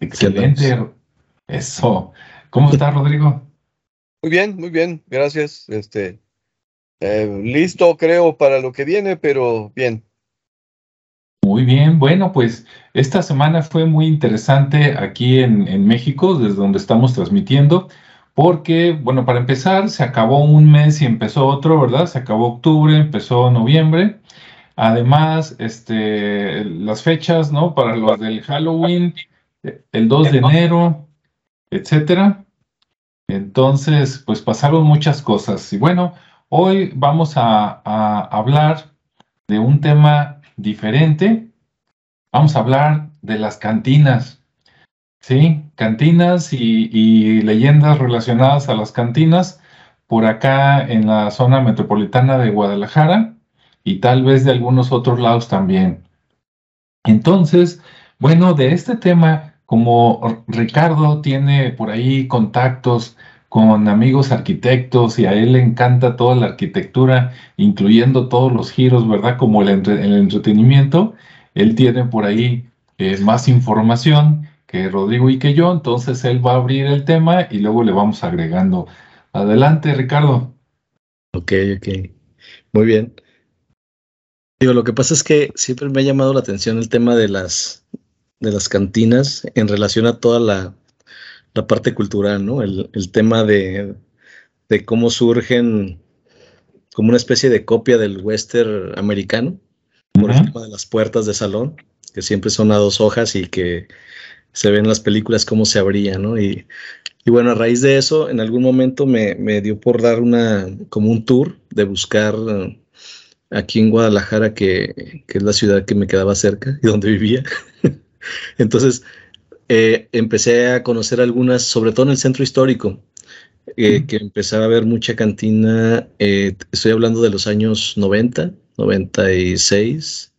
Excelente. Eso. ¿Cómo está, Rodrigo? Muy bien, muy bien, gracias. Este, eh, listo, creo, para lo que viene, pero bien. Muy bien, bueno, pues esta semana fue muy interesante aquí en, en, México, desde donde estamos transmitiendo, porque, bueno, para empezar, se acabó un mes y empezó otro, ¿verdad? Se acabó octubre, empezó noviembre. Además, este, las fechas, ¿no? Para los del Halloween, el 2 de enero, etcétera. Entonces, pues pasaron muchas cosas. Y bueno, hoy vamos a, hablar de un tema diferente. Vamos a hablar de las cantinas. Sí, cantinas y, y leyendas relacionadas a las cantinas por acá en la zona metropolitana de Guadalajara y tal vez de algunos otros lados también. Entonces, bueno, de este tema como Ricardo tiene por ahí contactos con amigos arquitectos y a él le encanta toda la arquitectura, incluyendo todos los giros, ¿verdad? Como el, entretenimiento, él tiene por ahí eh, más información que Rodrigo y que yo, entonces él va a abrir el tema y luego le vamos agregando. Adelante, Ricardo. Ok, ok. Muy bien. Digo, lo que pasa es que siempre me ha llamado la atención el tema de las de las cantinas en relación a toda la, parte cultural, ¿no? El, tema de, cómo surgen como una especie de copia del western americano, por ejemplo, de las puertas de salón, que siempre son a dos hojas y que se ven en las películas cómo se abrían, ¿no? Y, bueno, a raíz de eso, en algún momento me, me, dio por dar una, como un tour de buscar aquí en Guadalajara, que, que, es la ciudad que me quedaba cerca y donde vivía. Entonces, eh, empecé a conocer algunas, sobre todo en el centro histórico, eh, que empezaba a ver mucha cantina, eh, estoy hablando de los años 90, 96,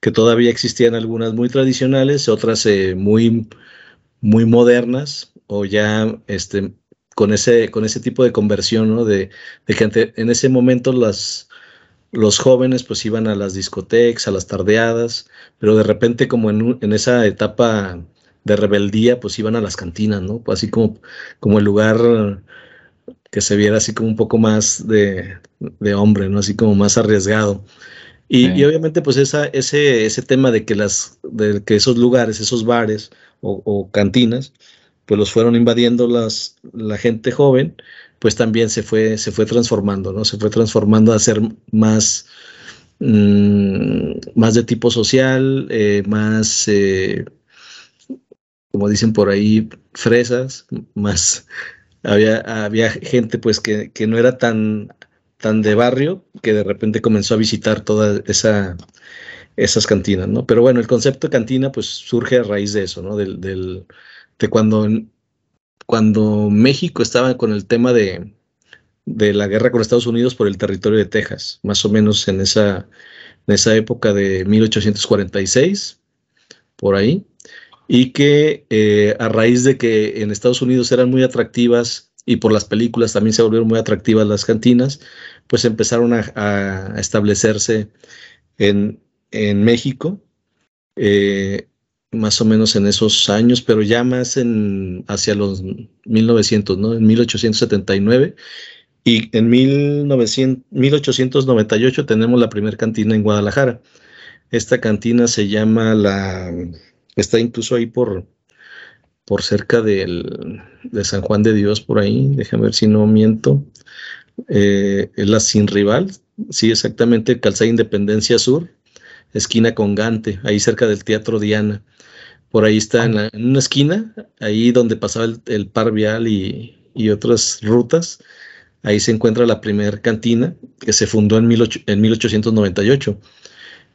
que todavía existían algunas muy tradicionales, otras muy, muy modernas, o ya este, con, ese, con ese tipo de conversión, ¿no? De, de que en ese momento las, los jóvenes pues iban a las discotecas, a las tardeadas, pero de repente como en, en, esa etapa de rebeldía pues iban a las cantinas, ¿no? Pues así como, como el lugar que se viera así como un poco más de, de hombre, ¿no? Así como más arriesgado. Y, y, obviamente pues esa, ese, ese tema de que, las, de que esos lugares, esos bares o, o cantinas, pues los fueron invadiendo las, la gente joven, pues también se fue, se fue transformando, ¿no? Se fue transformando a ser más, mm, más de tipo social, eh, más, eh, como dicen por ahí, fresas, más, había, había gente pues que, no era tan, tan de barrio que de repente comenzó a visitar toda esa esas cantinas, ¿no? Pero bueno, el concepto de cantina pues surge a raíz de eso, ¿no? Del, de cuando cuando México estaba con el tema de, la guerra con Estados Unidos por el territorio de Texas, más o menos en esa, época de 1846, por ahí, y que eh, a raíz de que en Estados Unidos eran muy atractivas y por las películas también se volvieron muy atractivas las cantinas, pues empezaron a, establecerse en, en México. Eh, más o menos en esos años, pero ya más en hacia los 1900, ¿no? En 1879 y en 1900, 1898 tenemos la primera cantina en Guadalajara. Esta cantina se llama la, está incluso ahí por, por cerca de San Juan de Dios, por ahí, déjame ver si no miento. Eh, es la Sin Rival, sí, exactamente, Calzada Independencia Sur, esquina con Gante, ahí cerca del Teatro Diana. Por ahí está en, una esquina, ahí donde pasaba el, par vial y, otras rutas. Ahí se encuentra la primera cantina que se fundó en, en 1898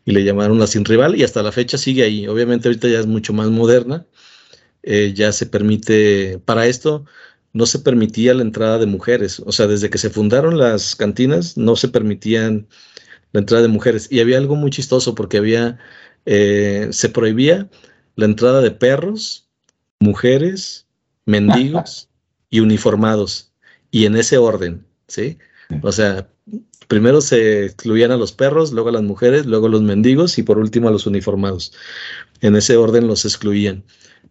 y le llamaron la Sin Rival y hasta la fecha sigue ahí. Obviamente ahorita ya es mucho más moderna. Eh, ya se permite, para esto no se permitía la entrada de mujeres. O sea, desde que se fundaron las cantinas no se permitían la entrada de mujeres. Y había algo muy chistoso porque había, eh, se prohibía la entrada de perros, mujeres, mendigos y uniformados. Y en ese orden, ¿sí? O sea, primero se excluían a los perros, luego a las mujeres, luego a los mendigos y por último a los uniformados. En ese orden los excluían.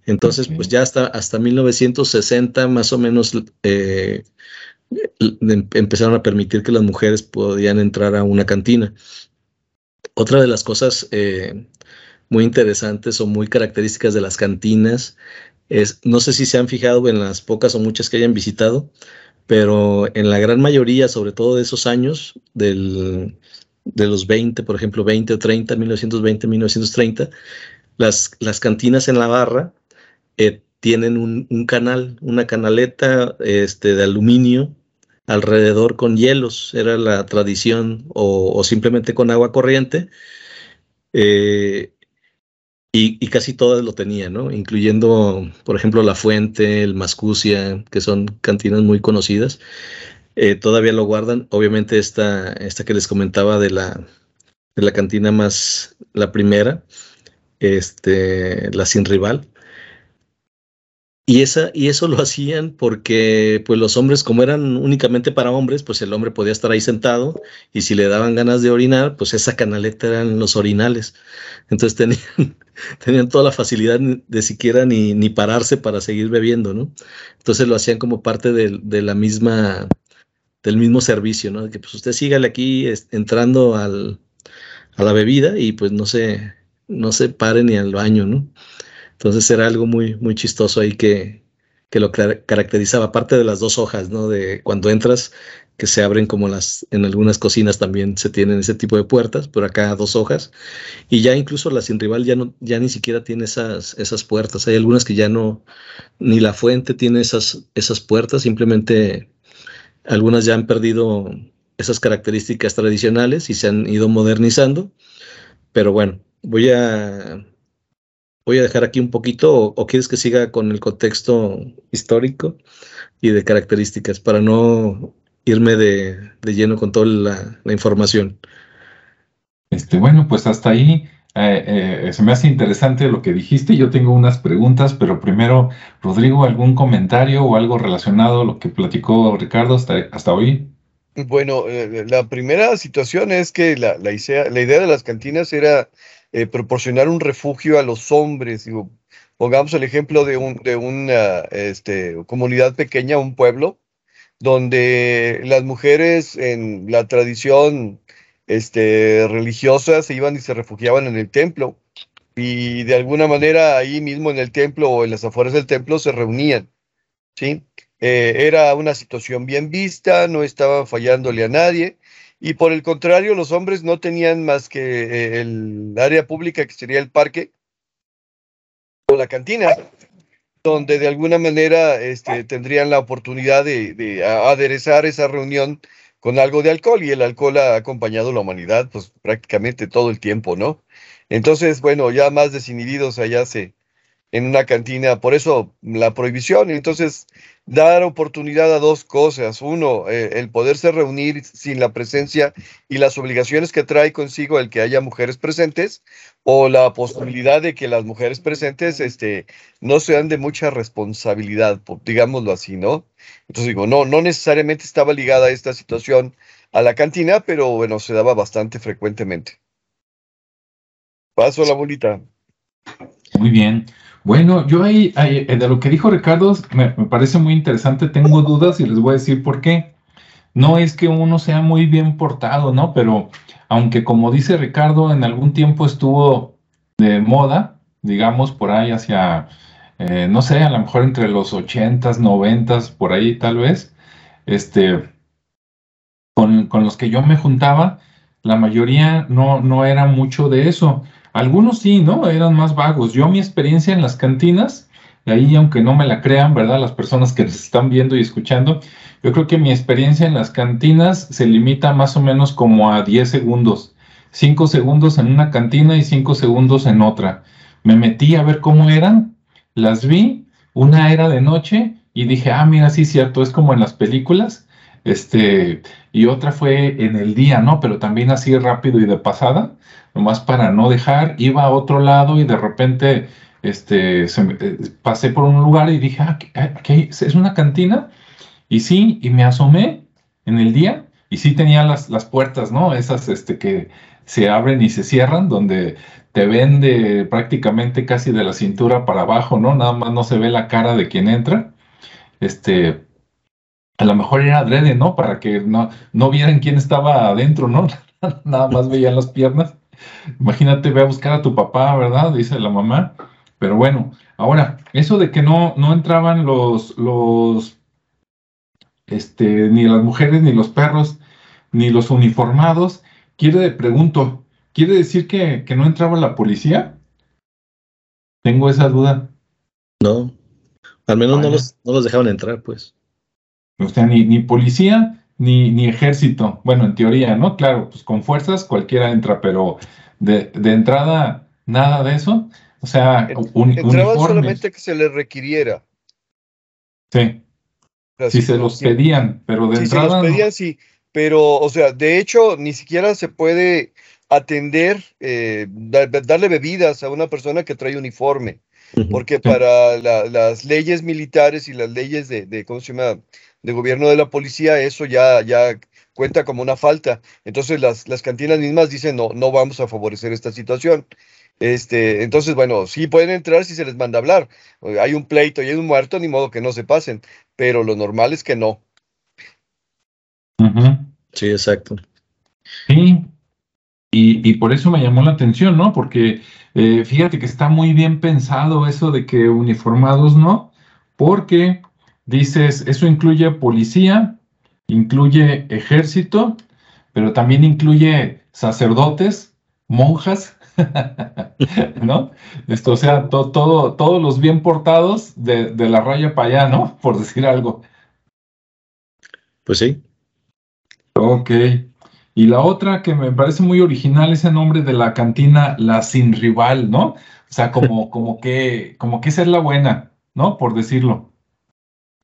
Entonces, pues ya hasta, hasta 1960 más o menos eh, empezaron a permitir que las mujeres podían entrar a una cantina. Otra de las cosas eh, muy interesantes o muy características de las cantinas es, no sé si se han fijado en las pocas o muchas que hayan visitado, pero en la gran mayoría, sobre todo de esos años, del, de los 20, por ejemplo, 20 o 30, 1920, 1930, las, las cantinas en la barra eh, tienen un, canal, una canaleta este, de aluminio alrededor con hielos, era la tradición, o, o simplemente con agua corriente. Eh, y, casi todas lo tenían, ¿no? Incluyendo, por ejemplo, La Fuente, el Mascucia, que son cantinas muy conocidas. Eh, todavía lo guardan. Obviamente esta, esta que les comentaba de la, de la cantina más, la primera, este, la sin rival, y, esa, y eso lo hacían porque pues los hombres, como eran únicamente para hombres, pues el hombre podía estar ahí sentado y si le daban ganas de orinar, pues esa canaleta eran los orinales. Entonces tenían, tenían toda la facilidad de siquiera ni, ni pararse para seguir bebiendo, ¿no? Entonces lo hacían como parte de, de la misma, del mismo servicio, ¿no? Que pues usted sígale aquí entrando al, a la bebida y pues no se, no se pare ni al baño, ¿no? Entonces era algo muy, muy chistoso ahí que, que lo caracterizaba, aparte de las dos hojas, ¿no? De cuando entras, que se abren como las, en algunas cocinas también se tienen ese tipo de puertas, pero acá dos hojas. Y ya incluso la sin rival ya, no, ya ni siquiera tiene esas, esas puertas. Hay algunas que ya no, ni la fuente tiene esas, esas puertas, simplemente algunas ya han perdido esas características tradicionales y se han ido modernizando. Pero bueno, voy a voy a dejar aquí un poquito o, quieres que siga con el contexto histórico y de características para no irme de, lleno con toda la, información. Este, bueno, pues hasta ahí eh, eh, se me hace interesante lo que dijiste. Yo tengo unas preguntas, pero primero, Rodrigo, ¿algún comentario o algo relacionado a lo que platicó Ricardo hasta, hasta hoy? Bueno, eh, la primera situación es que la, la, idea de las cantinas era eh, proporcionar un refugio a los hombres. Digo, pongamos el ejemplo de, un, de una este, comunidad pequeña, un pueblo, donde las mujeres en la tradición este, religiosa se iban y se refugiaban en el templo. Y de alguna manera ahí mismo en el templo o en las afueras del templo se reunían. ¿sí? Eh, era una situación bien vista, no estaba fallándole a nadie y por el contrario, los hombres no tenían más que eh, el área pública, que sería el parque, o la cantina, donde de alguna manera este, tendrían la oportunidad de, aderezar esa reunión con algo de alcohol, y el alcohol ha acompañado a la humanidad pues prácticamente todo el tiempo, ¿no? Entonces, bueno, ya más desinhibidos allá se, en una cantina, por eso la prohibición. Entonces, dar oportunidad a dos cosas. Uno, eh, el poderse reunir sin la presencia y las obligaciones que trae consigo el que haya mujeres presentes, o la posibilidad de que las mujeres presentes este, no sean de mucha responsabilidad, digámoslo así, ¿no? Entonces digo, no, no necesariamente estaba ligada esta situación a la cantina, pero bueno, se daba bastante frecuentemente. Paso la bolita. Muy bien. Bueno, yo ahí, eh, de lo que dijo Ricardo, me, parece muy interesante, tengo dudas y les voy a decir por qué. No es que uno sea muy bien portado, ¿no? Pero aunque como dice Ricardo, en algún tiempo estuvo de moda, digamos, por ahí hacia, eh, no sé, a lo mejor entre los ochentas, noventas, por ahí tal vez, este, con, con los que yo me juntaba, la mayoría no, no era mucho de eso. Algunos sí, ¿no? Eran más vagos. Yo mi experiencia en las cantinas, ahí aunque no me la crean, ¿verdad? Las personas que nos están viendo y escuchando, yo creo que mi experiencia en las cantinas se limita más o menos como a 10 segundos. 5 segundos en una cantina y 5 segundos en otra. Me metí a ver cómo eran, las vi, una era de noche y dije, ah, mira, sí, cierto, es como en las películas. Este, y otra fue en el día, ¿no? Pero también así rápido y de pasada nomás para no dejar, iba a otro lado y de repente este, eh, pasé por un lugar y dije, ah, aquí es una cantina. Y sí, y me asomé en el día y sí tenía las, las puertas, ¿no? Esas este, que se abren y se cierran, donde te vende prácticamente casi de la cintura para abajo, ¿no? Nada más no se ve la cara de quien entra. Este, a lo mejor era adrede, ¿no? Para que no, no vieran quién estaba adentro, ¿no? Nada más veían las piernas. Imagínate, ve a buscar a tu papá, ¿verdad? Dice la mamá. Pero bueno, ahora, eso de que no, no entraban los, los, este, ni las mujeres, ni los perros, ni los uniformados, quiere, pregunto, ¿quiere decir que, que no entraba la policía? Tengo esa duda. No, al menos no los, no los dejaban entrar, pues. O sea, ni, ni policía ni, ni ejército. Bueno, en teoría, ¿no? Claro, pues con fuerzas cualquiera entra, pero de, de entrada, nada de eso. O sea, un, Entraba solamente que se le requiriera. Sí. si se los pedían, pero de entrada. Se los pedían, sí. Pero, o sea, de hecho, ni siquiera se puede atender, eh, darle bebidas a una persona que trae uniforme. Porque para las leyes militares y las leyes de, de, ¿cómo se llama? de gobierno de la policía, eso ya, ya cuenta como una falta. Entonces las, las cantinas mismas dicen, no, no vamos a favorecer esta situación. Este, entonces, bueno, sí pueden entrar si se les manda hablar. Hay un pleito y hay un muerto, ni modo que no se pasen, pero lo normal es que no. Sí, exacto. Sí, y, y, por eso me llamó la atención, ¿no? Porque eh, fíjate que está muy bien pensado eso de que uniformados no, porque dices, eso incluye policía, incluye ejército, pero también incluye sacerdotes, monjas, ¿no? Esto, o sea, todo, todos los bien portados de, de la raya para allá, ¿no? Por decir algo. Pues sí. Ok. Y la otra que me parece muy original es el nombre de la cantina La Sin Rival, ¿no? O sea, como, como que, como que esa es la buena, ¿no? Por decirlo.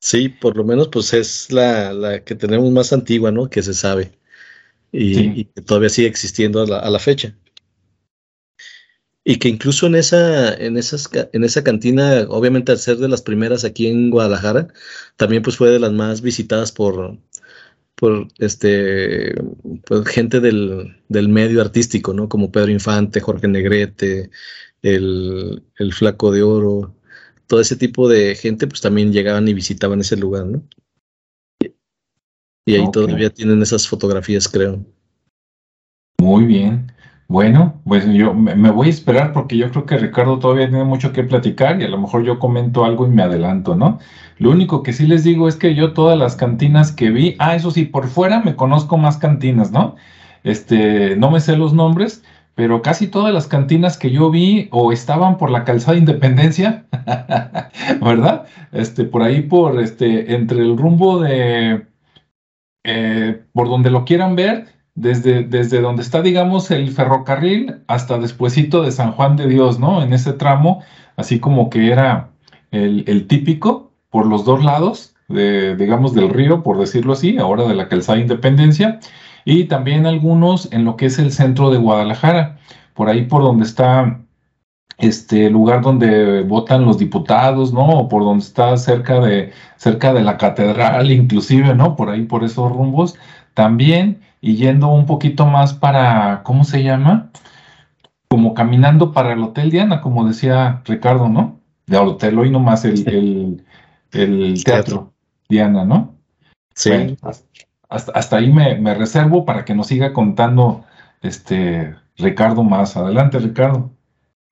Sí, por lo menos pues es la, la que tenemos más antigua, ¿no? Que se sabe. Y, que todavía sigue existiendo a la, a la, fecha. Y que incluso en esa, en, esas, en esa cantina, obviamente al ser de las primeras aquí en Guadalajara, también pues fue de las más visitadas por, por este pues, gente del, del, medio artístico, ¿no? Como Pedro Infante, Jorge Negrete, el, el Flaco de Oro, todo ese tipo de gente pues también llegaban y visitaban ese lugar, ¿no? Y ahí todavía tienen esas fotografías, creo. Muy bien. Bueno, pues yo me voy a esperar porque yo creo que Ricardo todavía tiene mucho que platicar y a lo mejor yo comento algo y me adelanto, ¿no? Lo único que sí les digo es que yo todas las cantinas que vi, ah, eso sí, por fuera me conozco más cantinas, ¿no? Este, no me sé los nombres, pero casi todas las cantinas que yo vi o estaban por la calzada Independencia, ¿verdad? Este, por ahí, por este, entre el rumbo de, eh, por donde lo quieran ver, desde, desde donde está, digamos, el ferrocarril hasta despuesito de San Juan de Dios, ¿no? En ese tramo, así como que era el, el típico por los dos lados, de, digamos, del río, por decirlo así, ahora de la calzada Independencia y también algunos en lo que es el centro de Guadalajara, por ahí por donde está este lugar donde votan los diputados, ¿no? O por donde está cerca de, cerca de la catedral, inclusive, ¿no? Por ahí, por esos rumbos. También, y yendo un poquito más para, ¿cómo se llama? Como caminando para el Hotel Diana, como decía Ricardo, ¿no? De hotel, hoy nomás el, el, el teatro Diana, ¿no? Sí hasta, ahí me, reservo para que nos siga contando este Ricardo más. Adelante, Ricardo.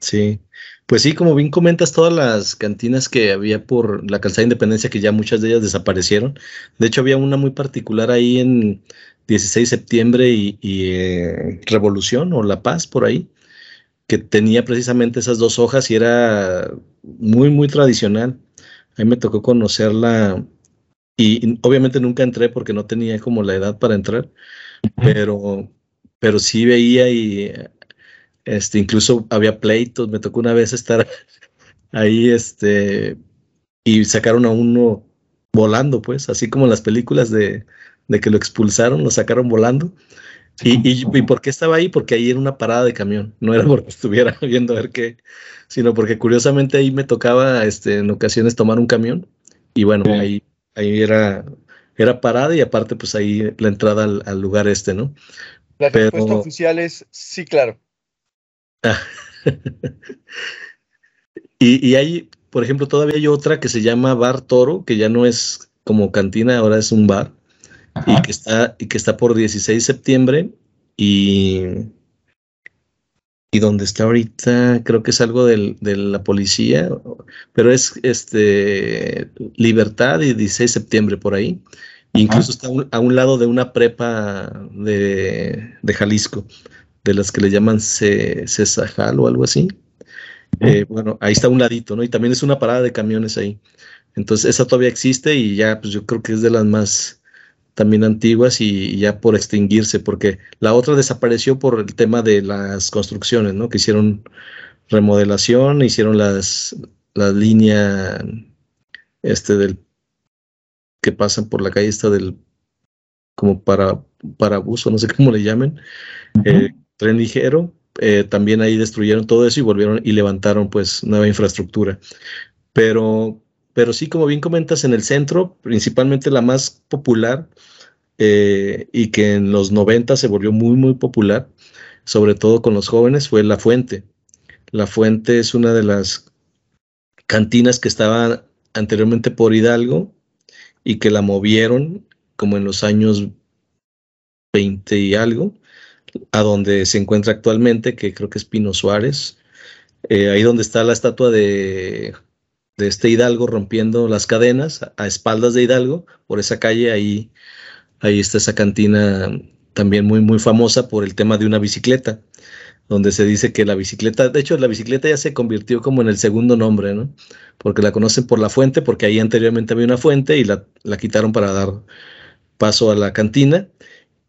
Sí, pues sí, como bien comentas, todas las cantinas que había por la calzada de Independencia, que ya muchas de ellas desaparecieron. De hecho, había una muy particular ahí en 16 de septiembre y, eh, Revolución o La Paz, por ahí, que tenía precisamente esas dos hojas y era muy, muy tradicional. A mí me tocó conocerla y, obviamente nunca entré porque no tenía como la edad para entrar, pero, pero sí veía y este, incluso había pleitos. Me tocó una vez estar ahí este, y sacaron a uno volando, pues, así como en las películas de, de que lo expulsaron, lo sacaron volando. Y, y, y, por qué estaba ahí? Porque ahí era una parada de camión, no era porque estuviera viendo a ver qué, sino porque curiosamente ahí me tocaba este, en ocasiones tomar un camión y bueno, ahí ahí era, era parada y aparte pues ahí la entrada al, lugar este, ¿no? La respuesta oficial es sí, claro. y, y hay, por ejemplo, todavía hay otra que se llama Bar Toro, que ya no es como cantina, ahora es un bar, y que, está, y que está por 16 de septiembre y, y donde está ahorita, creo que es algo del, de la policía, pero es este Libertad y 16 de septiembre por ahí. Incluso está a un lado de una prepa de, de Jalisco, de las que le llaman Cesajal o algo así. Eh, bueno, ahí está un ladito, ¿no? Y también es una parada de camiones ahí. Entonces, esa todavía existe y ya, pues yo creo que es de las más también antiguas y, ya por extinguirse, porque la otra desapareció por el tema de las construcciones, ¿no? Que hicieron remodelación, hicieron las, la línea este del que pasan por la calle esta del como para, para abuso, no sé cómo le llamen, eh, tren ligero, eh, también ahí destruyeron todo eso y volvieron y levantaron pues nueva infraestructura. Pero pero sí, como bien comentas, en el centro, principalmente la más popular eh, y que en los 90 se volvió muy, muy popular, sobre todo con los jóvenes, fue La Fuente. La Fuente es una de las cantinas que estaba anteriormente por Hidalgo y que la movieron como en los años 20 y algo, a donde se encuentra actualmente, que creo que es Pino Suárez, eh, ahí donde está la estatua de de este Hidalgo rompiendo las cadenas a, espaldas de Hidalgo, por esa calle, ahí, ahí está esa cantina también muy, muy famosa por el tema de una bicicleta, donde se dice que la bicicleta, de hecho la bicicleta ya se convirtió como en el segundo nombre, ¿no? Porque la conocen por la fuente, porque ahí anteriormente había una fuente y la, la quitaron para dar paso a la cantina.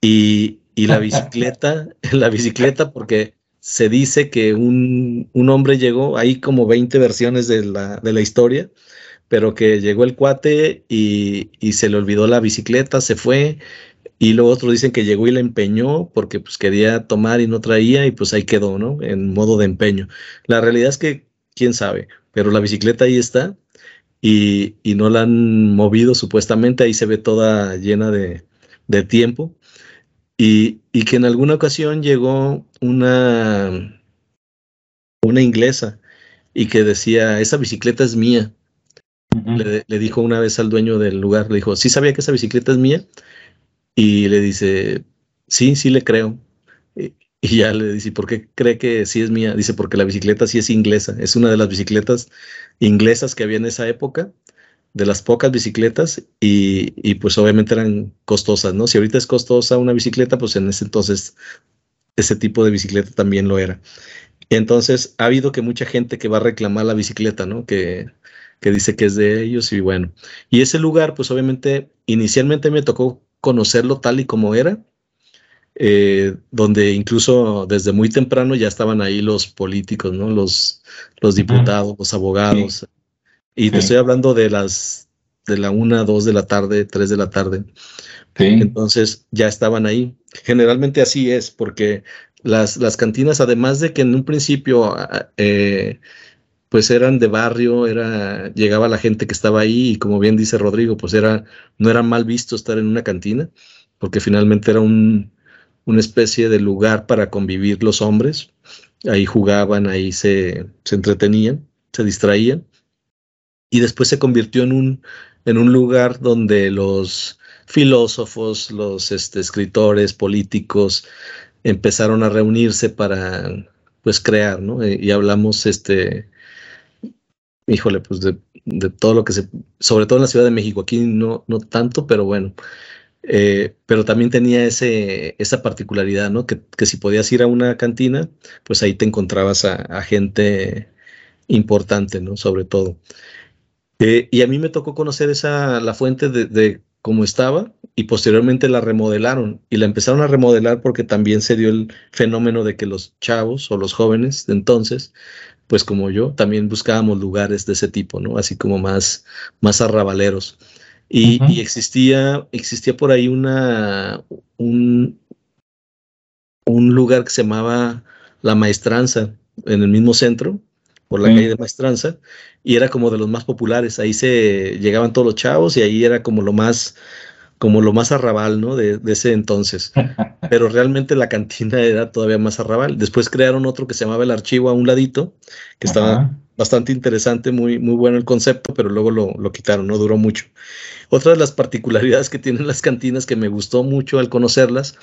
Y, y la bicicleta, la bicicleta, porque se dice que un, hombre llegó, hay como 20 versiones de la, de la historia, pero que llegó el cuate y, se le olvidó la bicicleta, se fue, y luego otros dicen que llegó y la empeñó porque pues quería tomar y no traía y pues ahí quedó, ¿no? En modo de empeño. La realidad es que, quién sabe, pero la bicicleta ahí está y, no la han movido supuestamente, ahí se ve toda llena de, de tiempo y, que en alguna ocasión llegó una, una inglesa y que decía, esa bicicleta es mía. le, dijo una vez al dueño del lugar, le dijo, ¿sí sabía que esa bicicleta es mía? Y le dice, sí, sí le creo. Y, y ya le dice, ¿por qué cree que sí es mía? Dice, porque la bicicleta sí es inglesa. Es una de las bicicletas inglesas que había en esa época de las pocas bicicletas y, pues obviamente eran costosas, ¿no? Si ahorita es costosa una bicicleta, pues en ese entonces ese tipo de bicicleta también lo era. Entonces ha habido que mucha gente que va a reclamar la bicicleta, ¿no? Que, que dice que es de ellos y bueno. Y ese lugar, pues obviamente, inicialmente me tocó conocerlo tal y como era, eh, donde incluso desde muy temprano ya estaban ahí los políticos, ¿no? Los, los diputados, los abogados, y te estoy hablando de las de la una, dos de la tarde, tres de la tarde. Entonces ya estaban ahí. Generalmente así es, porque las, las cantinas, además de que en un principio eh, pues eran de barrio, era, llegaba la gente que estaba ahí, y como bien dice Rodrigo, pues era, no era mal visto estar en una cantina, porque finalmente era un, una especie de lugar para convivir los hombres. Ahí jugaban, ahí se, se entretenían, se distraían y después se convirtió en un, en un lugar donde los filósofos, los este, escritores, políticos empezaron a reunirse para pues crear, ¿no? Eh, y hablamos, este, híjole, pues de, todo lo que se, sobre todo en la Ciudad de México, aquí no, no tanto, pero bueno, eh, pero también tenía ese, esa particularidad, ¿no? Que, si podías ir a una cantina, pues ahí te encontrabas a, a gente importante, ¿no? Sobre todo. Eh, y a mí me tocó conocer esa, la fuente de, cómo estaba y posteriormente la remodelaron y la empezaron a remodelar porque también se dio el fenómeno de que los chavos o los jóvenes de entonces, pues como yo, también buscábamos lugares de ese tipo, ¿no? Así como más, más arrabaleros. Y, existía, existía por ahí una, un, un lugar que se llamaba La Maestranza en el mismo centro, por la calle de Maestranza, y era como de los más populares. Ahí se llegaban todos los chavos y ahí era como lo más, como lo más arrabal, ¿no? De, ese entonces. Pero realmente la cantina era todavía más arrabal. Después crearon otro que se llamaba el archivo a un ladito, que estaba bastante interesante, muy, muy bueno el concepto, pero luego lo, lo, quitaron, no duró mucho. Otra de las particularidades que tienen las cantinas que me gustó mucho al conocerlas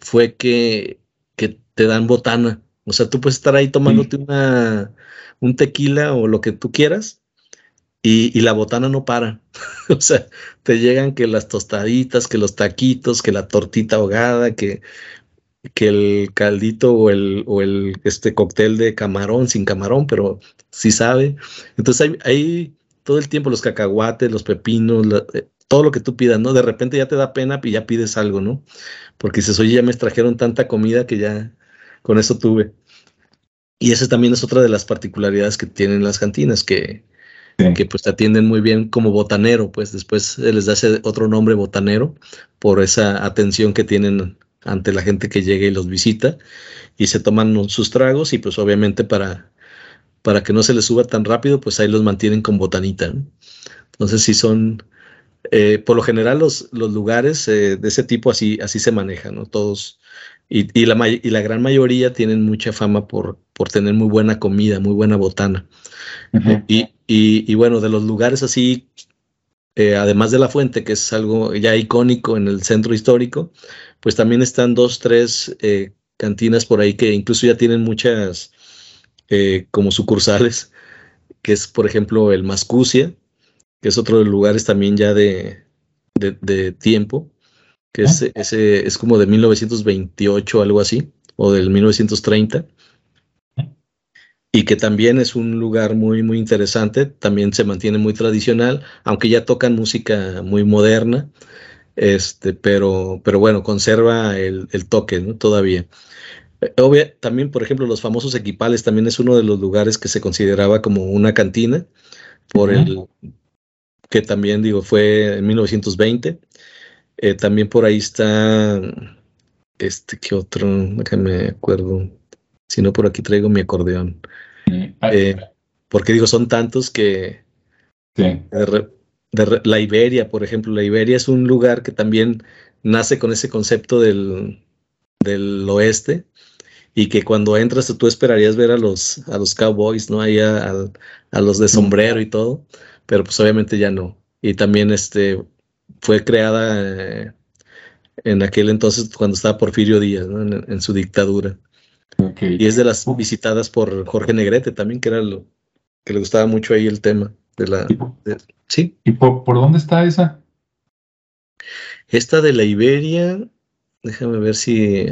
fue que, que te dan botana. O sea, tú puedes estar ahí tomándote una, un tequila o lo que tú quieras y, la botana no para. o sea, te llegan que las tostaditas, que los taquitos, que la tortita ahogada, que, que el caldito o el, o el este cóctel de camarón, sin camarón, pero sí sabe. Entonces hay, todo el tiempo los cacahuates, los pepinos, eh, todo lo que tú pidas, ¿no? De repente ya te da pena y ya pides algo, ¿no? Porque dices, oye, ya me extrajeron tanta comida que ya con eso tuve. Y esa también es otra de las particularidades que tienen las cantinas, que, que pues te atienden muy bien como botanero, pues después se les da ese otro nombre botanero por esa atención que tienen ante la gente que llega y los visita y se toman sus tragos y pues obviamente para, para que no se les suba tan rápido, pues ahí los mantienen con botanita. Entonces sí son, eh, por lo general los, los lugares eh, de ese tipo así, así se manejan, ¿no? Todos, y, y, la, y la gran mayoría tienen mucha fama por, por tener muy buena comida, muy buena botana. y, y, bueno, de los lugares así, eh, además de la fuente, que es algo ya icónico en el centro histórico, pues también están dos, tres eh, cantinas por ahí que incluso ya tienen muchas eh, como sucursales, que es por ejemplo el Mascucia, que es otro de los lugares también ya de, de, tiempo, que es, ese, es como de 1928, algo así, o del 1930 y que también es un lugar muy, muy interesante, también se mantiene muy tradicional, aunque ya tocan música muy moderna, este, pero, pero bueno, conserva el, toque ¿no? todavía. Eh, obvia, también, por ejemplo, los famosos equipales también es uno de los lugares que se consideraba como una cantina, por el que también digo fue en 1920. Eh, también por ahí está, este, ¿qué otro? Déjame acuerdo. Si no, por aquí traigo mi acordeón. Eh, porque digo, son tantos que la Iberia, por ejemplo, la Iberia es un lugar que también nace con ese concepto del, oeste y que cuando entras tú esperarías ver a los, a los cowboys, ¿no? Ahí a, los de sombrero y todo, pero pues obviamente ya no. Y también este, fue creada eh, en aquel entonces cuando estaba Porfirio Díaz, en, su dictadura. Y es de las visitadas por Jorge Negrete también, que era lo que le gustaba mucho ahí el tema de la. sí. ¿Y por, dónde está esa? Esta de la Iberia, déjame ver si.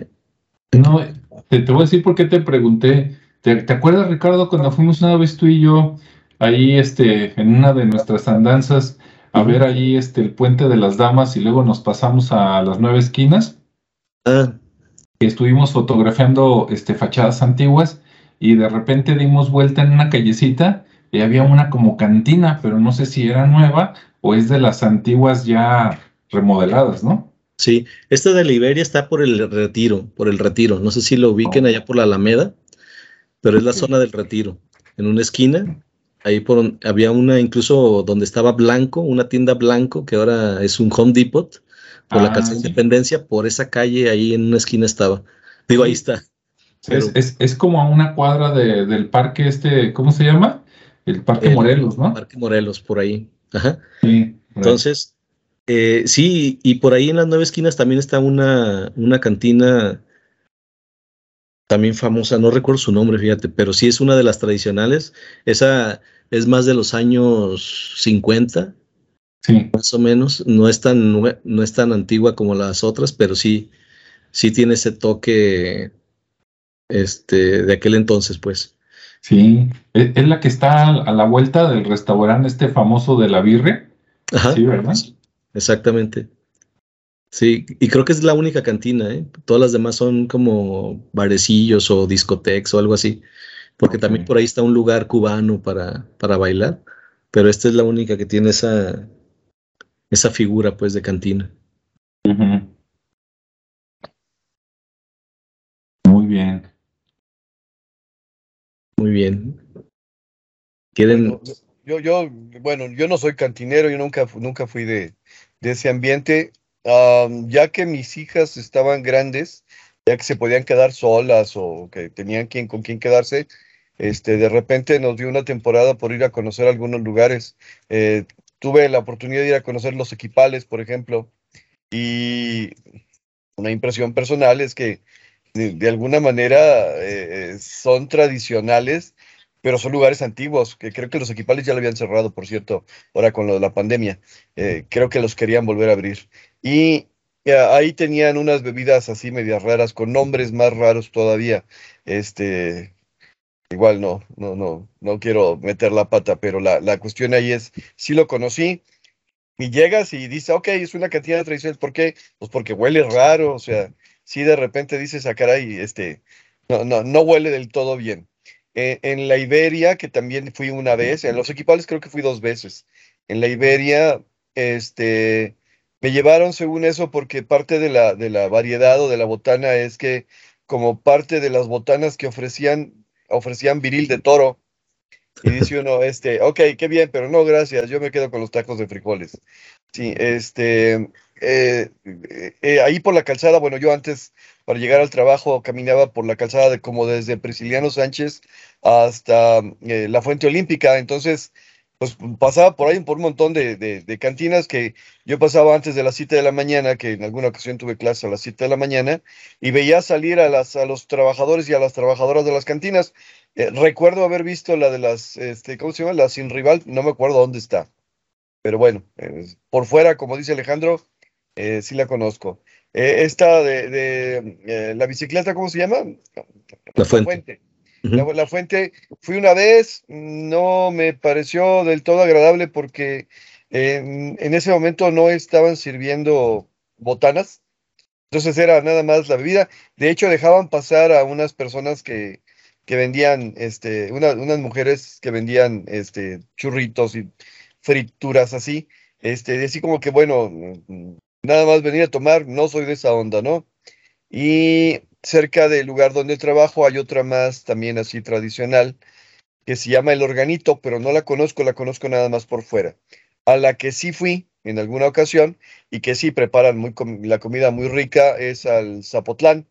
No, te, voy a decir por qué te pregunté. ¿Te, acuerdas, Ricardo, cuando fuimos una vez tú y yo ahí este, en una de nuestras andanzas a ver ahí este, el puente de las damas y luego nos pasamos a las nueve esquinas? Ah, estuvimos fotografiando este, fachadas antiguas y de repente dimos vuelta en una callecita y había una como cantina, pero no sé si era nueva o es de las antiguas ya remodeladas, ¿no? Sí, esta de Liberia está por el retiro, por el retiro. No sé si lo ubiquen allá por la Alameda, pero es la zona del retiro. En una esquina, ahí por había una incluso donde estaba Blanco, una tienda Blanco, que ahora es un Home Depot por la ah, Casa de Independencia, por esa calle ahí en una esquina estaba. Digo, ahí está. Es, como a una cuadra del parque este, ¿cómo se llama? El Parque Morelos, ¿no? Parque Morelos, por ahí. Ajá. Sí, Entonces, eh, sí, y por ahí en las nueve esquinas también está una, una cantina también famosa, no recuerdo su nombre, fíjate, pero sí es una de las tradicionales. Esa es más de los años 50, Sí. Más o menos. No es tan, no es tan antigua como las otras, pero sí, sí tiene ese toque este, de aquel entonces, pues. Sí, e, es la que está a la vuelta del restaurante este famoso de la Virre. Ajá. Sí, ¿verdad? Exactamente. Sí, y creo que es la única cantina, ¿eh? Todas las demás son como barecillos o discotecas o algo así. Porque también por ahí está un lugar cubano para, para bailar, pero esta es la única que tiene esa, esa figura pues de cantina. Muy bien. Muy bien. ¿Quieren? yo, yo, bueno, yo no soy cantinero, yo nunca, nunca fui de, ese ambiente. Ya que mis hijas estaban grandes, ya que se podían quedar solas o que tenían quien, con quien quedarse, este, de repente nos dio una temporada por ir a conocer algunos lugares. Eh, tuve la oportunidad de ir a conocer los equipales, por ejemplo, y una impresión personal es que de, alguna manera eh, son tradicionales, pero son lugares antiguos, que creo que los equipales ya lo habían cerrado, por cierto, ahora con lo de la pandemia. Eh, creo que los querían volver a abrir. Y ahí tenían unas bebidas así medias raras, con nombres más raros todavía. Este, igual no, no, no, no quiero meter la pata, pero la, la cuestión ahí es, si lo conocí, y llegas y dices, ok, es una cantina tradicional, ¿por qué? Pues porque huele raro, o sea, si de repente dices, ah, caray, este, no, no, no huele del todo bien. Eh, en la Iberia, que también fui una vez, en los equipales creo que fui dos veces. En la Iberia, este, me llevaron según eso porque parte de la, de la variedad o de la botana es que como parte de las botanas que ofrecían, ofrecían viril de toro. Y dice uno, este, ok, qué bien, pero no, gracias, yo me quedo con los tacos de frijoles. Sí, este, eh, eh, ahí por la calzada, bueno, yo antes para llegar al trabajo caminaba por la calzada de como desde Prisciliano Sánchez hasta eh, la Fuente Olímpica, entonces pues pasaba por ahí por un montón de, cantinas que yo pasaba antes de las 7 de la mañana, que en alguna ocasión tuve clase a las 7 de la mañana, y veía salir a, las, a los trabajadores y a las trabajadoras de las cantinas. recuerdo haber visto la de las, este, ¿cómo se llama? La sin rival, no me acuerdo dónde está. Pero bueno, por fuera, como dice Alejandro, eh, sí la conozco. Eh, esta de, eh, la bicicleta, ¿cómo se llama? La fuente. la, fuente, fui una vez, no me pareció del todo agradable porque en ese momento no estaban sirviendo botanas, entonces era nada más la bebida. De hecho, dejaban pasar a unas personas que, que vendían, este, unas mujeres que vendían este, churritos y frituras así, este, así como que, bueno, nada más venir a tomar, no soy de esa onda, ¿no? Y cerca del lugar donde trabajo hay otra más también así tradicional que se llama El Organito, pero no la conozco, la conozco nada más por fuera. A la que sí fui en alguna ocasión y que sí preparan muy la comida muy rica es al Zapotlán,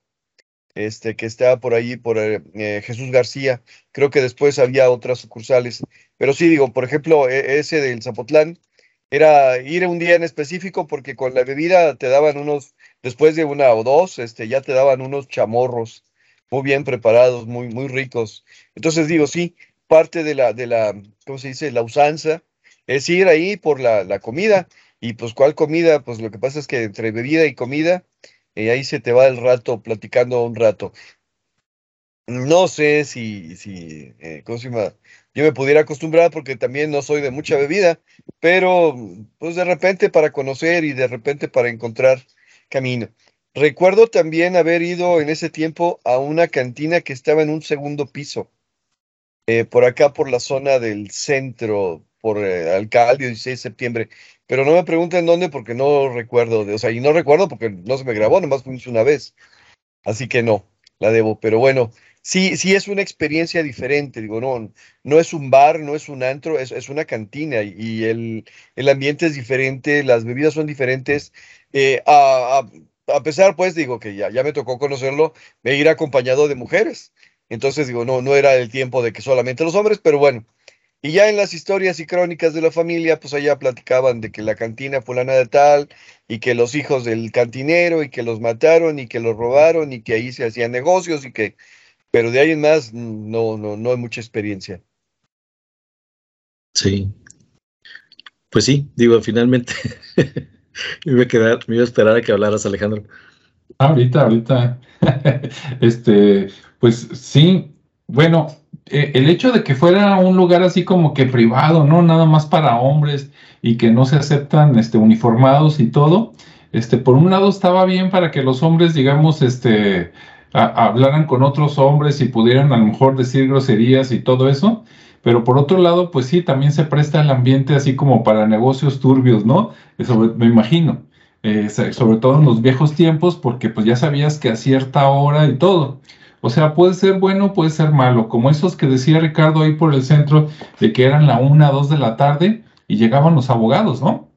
este que está por ahí por eh, eh, Jesús García. Creo que después había otras sucursales, pero sí digo, por ejemplo, e, ese del Zapotlán era ir un día en específico porque con la bebida te daban unos, después de una o dos, este, ya te daban unos chamorros muy bien preparados, muy, muy ricos. Entonces digo, sí, parte de la, de la, ¿cómo se dice? La usanza es ir ahí por la, la comida. Y pues, ¿cuál comida? Pues lo que pasa es que entre bebida y comida, eh, ahí se te va el rato platicando un rato. No sé si, si eh, ¿cómo se llama? yo me pudiera acostumbrar porque también no soy de mucha bebida, pero pues de repente para conocer y de repente para encontrar camino. Recuerdo también haber ido en ese tiempo a una cantina que estaba en un segundo piso, eh, por acá por la zona del centro, por eh, Alcalde, 16 de septiembre, pero no me pregunten dónde porque no recuerdo, o sea, y no recuerdo porque no se me grabó, nomás fue una vez, así que no, la debo, pero bueno, sí, sí es una experiencia diferente, digo, no, no es un bar, no es un antro, es, es una cantina y el, el, ambiente es diferente, las bebidas son diferentes. Eh, a, a, pesar, pues, digo que ya, ya me tocó conocerlo, me ir acompañado de mujeres. Entonces, digo, no, no era el tiempo de que solamente los hombres, pero bueno. Y ya en las historias y crónicas de la familia, pues allá platicaban de que la cantina fulana de tal, y que los hijos del cantinero, y que los mataron, y que los robaron, y que ahí se hacían negocios, y que pero de ahí en más no, no, no hay mucha experiencia. Sí. Pues sí, digo, finalmente me iba a quedar, me iba a esperar a que hablaras, Alejandro. Ahorita, ahorita. este, pues sí, bueno, el hecho de que fuera un lugar así como que privado, ¿no? Nada más para hombres y que no se aceptan este, uniformados y todo, este, por un lado estaba bien para que los hombres, digamos, este, hablaran con otros hombres y pudieran a lo mejor decir groserías y todo eso, pero por otro lado, pues sí, también se presta el ambiente así como para negocios turbios, ¿no? Eso me imagino, eh, sobre todo en los viejos tiempos, porque pues ya sabías que a cierta hora y todo. O sea, puede ser bueno, puede ser malo, como esos que decía Ricardo ahí por el centro, de que eran la una, dos de la tarde y llegaban los abogados, ¿no?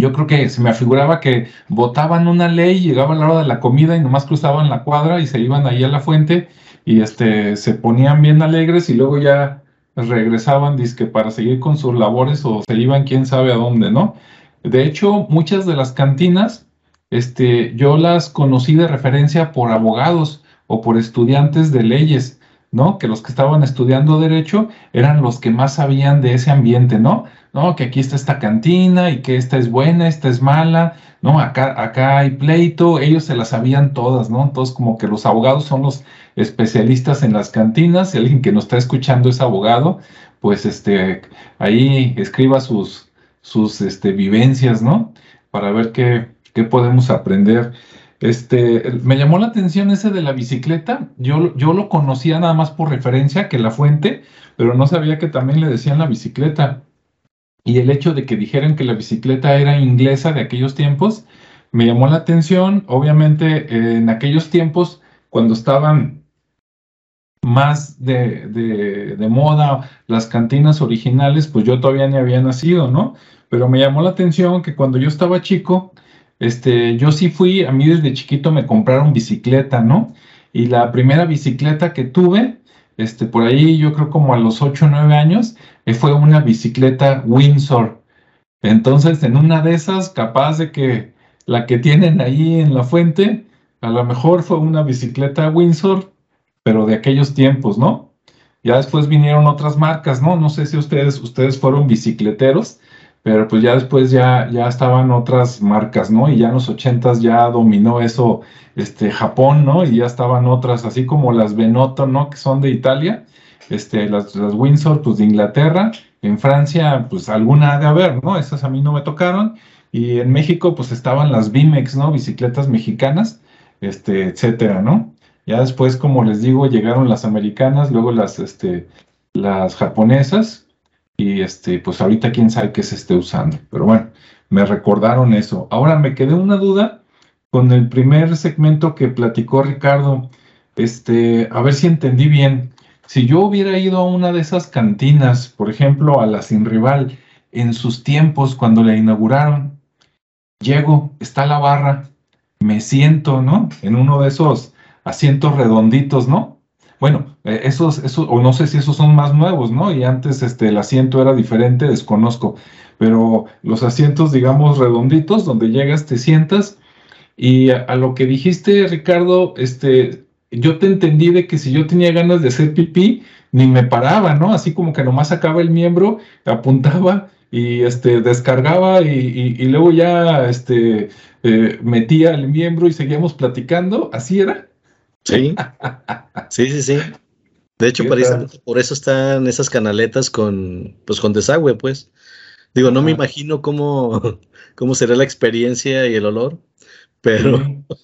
yo creo que se me afiguraba que votaban una ley, llegaba la hora de la comida y nomás cruzaban la cuadra y se iban ahí a la fuente y este, se ponían bien alegres y luego ya regresaban dizque, para seguir con sus labores o se iban quién sabe a dónde, ¿no? De hecho, muchas de las cantinas, este, yo las conocí de referencia por abogados o por estudiantes de leyes, ¿no? Que los que estaban estudiando derecho eran los que más sabían de ese ambiente, ¿no? no, que aquí está esta cantina y que esta es buena, esta es mala, no, acá, acá hay pleito, ellos se las sabían todas, ¿no? Entonces, como que los abogados son los especialistas en las cantinas, si alguien que nos está escuchando es abogado, pues este, ahí escriba sus, sus este, vivencias, ¿no? Para ver qué, qué podemos aprender. Este, me llamó la atención ese de la bicicleta. Yo, yo lo conocía nada más por referencia que la fuente, pero no sabía que también le decían la bicicleta. Y el hecho de que dijeran que la bicicleta era inglesa de aquellos tiempos, me llamó la atención. Obviamente, en aquellos tiempos, cuando estaban más de, de, moda las cantinas originales, pues yo todavía ni había nacido, ¿no? Pero me llamó la atención que cuando yo estaba chico, este, yo sí fui, a mí desde chiquito me compraron bicicleta, ¿no? Y la primera bicicleta que tuve, este, por ahí yo creo como a los 8 o 9 años, eh, fue una bicicleta Windsor. Entonces, en una de esas, capaz de que la que tienen ahí en la fuente, a lo mejor fue una bicicleta Windsor, pero de aquellos tiempos, ¿no? Ya después vinieron otras marcas, ¿no? No sé si ustedes, ustedes fueron bicicleteros, pero pues ya después ya, ya estaban otras marcas, ¿no? Y ya en los ochentas ya dominó eso este, Japón, ¿no? Y ya estaban otras, así como las Benotto, ¿no? Que son de Italia, este, las, las Windsor, pues de Inglaterra, en Francia, pues alguna de haber, ¿no? Esas a mí no me tocaron, y en México, pues estaban las Bimex, ¿no? Bicicletas mexicanas, este, etcétera, ¿no? Ya después, como les digo, llegaron las americanas, luego las, este, las japonesas, y este, pues ahorita quién sabe qué se esté usando. Pero bueno, me recordaron eso. Ahora me quedé una duda con el primer segmento que platicó Ricardo. Este, a ver si entendí bien. Si yo hubiera ido a una de esas cantinas, por ejemplo, a la Sin Rival, en sus tiempos, cuando la inauguraron, llego, está la barra, me siento, ¿no? En uno de esos asientos redonditos, ¿no? Bueno, eh, esos, esos, o no sé si esos son más nuevos, ¿no? Y antes este, el asiento era diferente, desconozco. Pero los asientos, digamos, redonditos, donde llegas, te sientas. Y a, lo que dijiste, Ricardo, este, yo te entendí de que si yo tenía ganas de hacer pipí, ni me paraba, ¿no? Así como que nomás sacaba el miembro, apuntaba y este, descargaba y, luego ya este, eh, metía el miembro y seguíamos platicando. ¿Así era? Sí, sí, sí, sí. De hecho, por eso están esas canaletas con, pues, con desagüe, pues. Digo, no me imagino cómo, cómo será la experiencia y el olor, pero...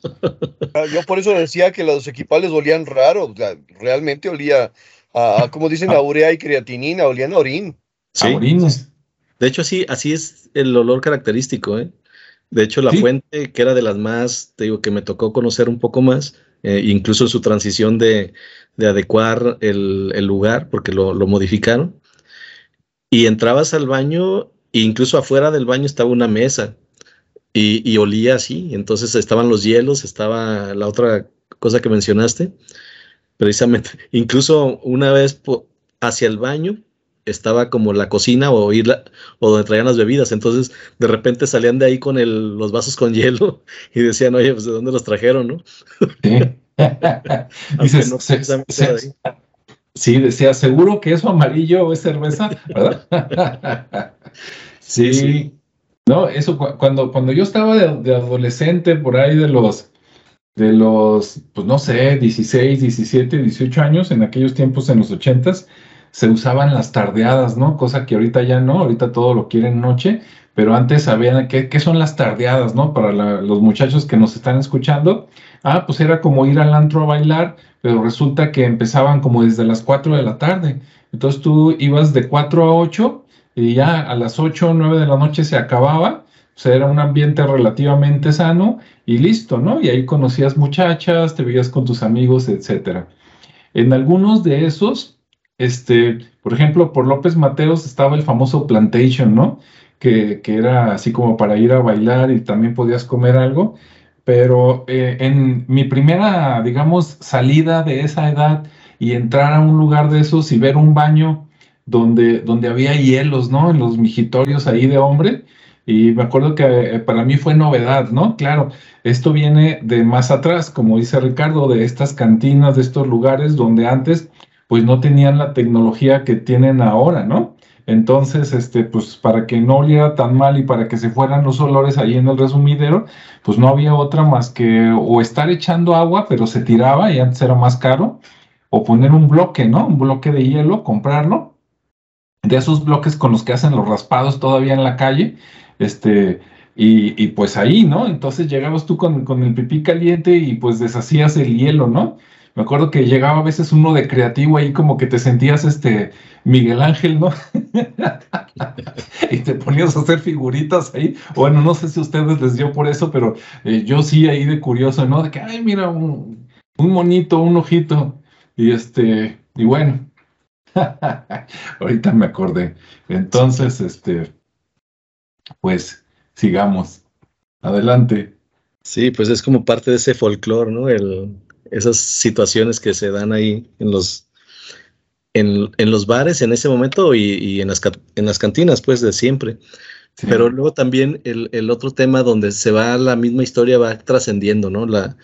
Ah, yo por eso decía que los equipales olían raro, realmente olía a, como dicen, a urea y creatinina, olían a orín. Sí. De hecho, así, así es el olor característico, ¿eh? De hecho, la fuente, que era de las más, te digo, que me tocó conocer un poco más, eh, incluso su transición de, adecuar el, lugar, porque lo, modificaron. Y entrabas al baño, e incluso afuera del baño estaba una mesa y, olía así. Entonces estaban los hielos, estaba la otra cosa que mencionaste, precisamente. Incluso una vez hacia el baño estaba como la cocina o, ir o donde traían las bebidas. Entonces, de repente salían de ahí con los vasos con hielo y decían, oye, pues de dónde los trajeron, ¿no? Sí. sí, decía, seguro que eso amarillo es cerveza, ¿verdad? sí. No, eso cuando, cuando yo estaba de, adolescente, por ahí de los, de los, pues no sé, 16, 17, 18 años, en aquellos tiempos, en los 80s, se usaban las tardeadas, ¿no? Cosa que ahorita ya no, ahorita todo lo quieren noche, pero antes sabían qué, qué son las tardeadas, ¿no? Para los muchachos que nos están escuchando. Ah, pues era como ir al antro a bailar, pero resulta que empezaban como desde las 4 de la tarde. Entonces tú ibas de 4 a 8 y ya a las 8 o 9 de la noche se acababa. O sea, era un ambiente relativamente sano y listo, ¿no? Y ahí conocías muchachas, te veías con tus amigos, etcétera. En algunos de esos, este, por ejemplo, por López Mateos estaba el famoso Plantation, ¿no? que, era así como para ir a bailar y también podías comer algo. Pero eh, en mi primera, digamos, salida de esa edad y entrar a un lugar de esos y ver un baño donde, donde había hielos, ¿no? En los mijitorios ahí de hombre. Y me acuerdo que eh, para mí fue novedad, ¿no? Claro, esto viene de más atrás, como dice Ricardo, de estas cantinas, de estos lugares donde antes pues no tenían la tecnología que tienen ahora, ¿no? Entonces, este, pues para que no oliera tan mal y para que se fueran los olores ahí en el resumidero, pues no había otra más que o estar echando agua, pero se tiraba y antes era más caro, o poner un bloque, ¿no? Un bloque de hielo, comprarlo, de esos bloques con los que hacen los raspados todavía en la calle, este, y, y pues ahí, ¿no? Entonces llegabas tú con, con el pipí caliente y pues deshacías el hielo, ¿no? Me acuerdo que llegaba a veces uno de creativo ahí como que te sentías este Miguel Ángel, ¿no? y te ponías a hacer figuritas ahí. Bueno, no sé si a ustedes les dio por eso, pero eh, yo sí ahí de curioso, ¿no? De que, ay, mira, un, un monito, un ojito. Y este, y bueno, ahorita me acordé. Entonces, este, pues sigamos. Adelante. Sí, pues es como parte de ese folclore, ¿no? El, esas situaciones que se dan ahí en los, en, los bares en ese momento y, en, las, en las cantinas, pues de siempre. Pero luego también el, otro tema donde se va la misma historia va trascendiendo, ¿no? La,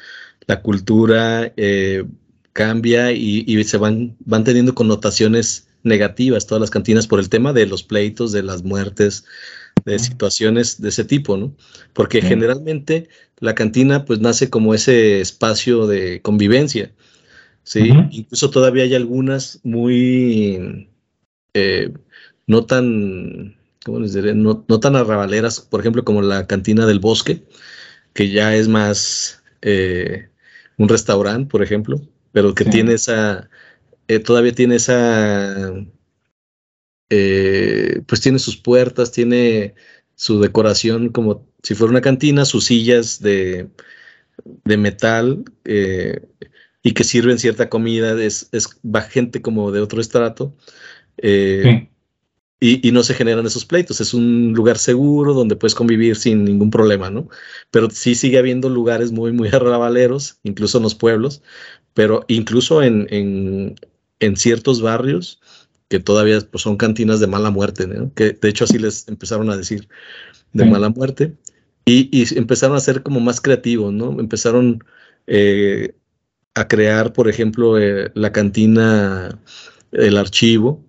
cultura eh, cambia y, se van, van teniendo connotaciones negativas todas las cantinas por el tema de los pleitos, de las muertes, de situaciones de ese tipo, ¿no? Porque generalmente la cantina pues nace como ese espacio de convivencia, ¿sí? Incluso todavía hay algunas muy, eh, no tan, ¿cómo les diré? No, tan arrabaleras, por ejemplo, como la cantina del bosque, que ya es más eh, un restaurante, por ejemplo, pero que tiene esa, eh, todavía tiene esa eh, pues tiene sus puertas, tiene su decoración como si fuera una cantina, sus sillas de, metal eh, y que sirven cierta comida, es, va gente como de otro estrato. Eh, y, no se generan esos pleitos, es un lugar seguro donde puedes convivir sin ningún problema, ¿no? Pero sí sigue habiendo lugares muy, muy arrabaleros, incluso en los pueblos, pero incluso en, en ciertos barrios, que todavía pues, son cantinas de mala muerte, que de hecho así les empezaron a decir de mala muerte, y, empezaron a ser como más creativos, ¿no? Empezaron eh, a crear, por ejemplo, eh, la cantina, el archivo,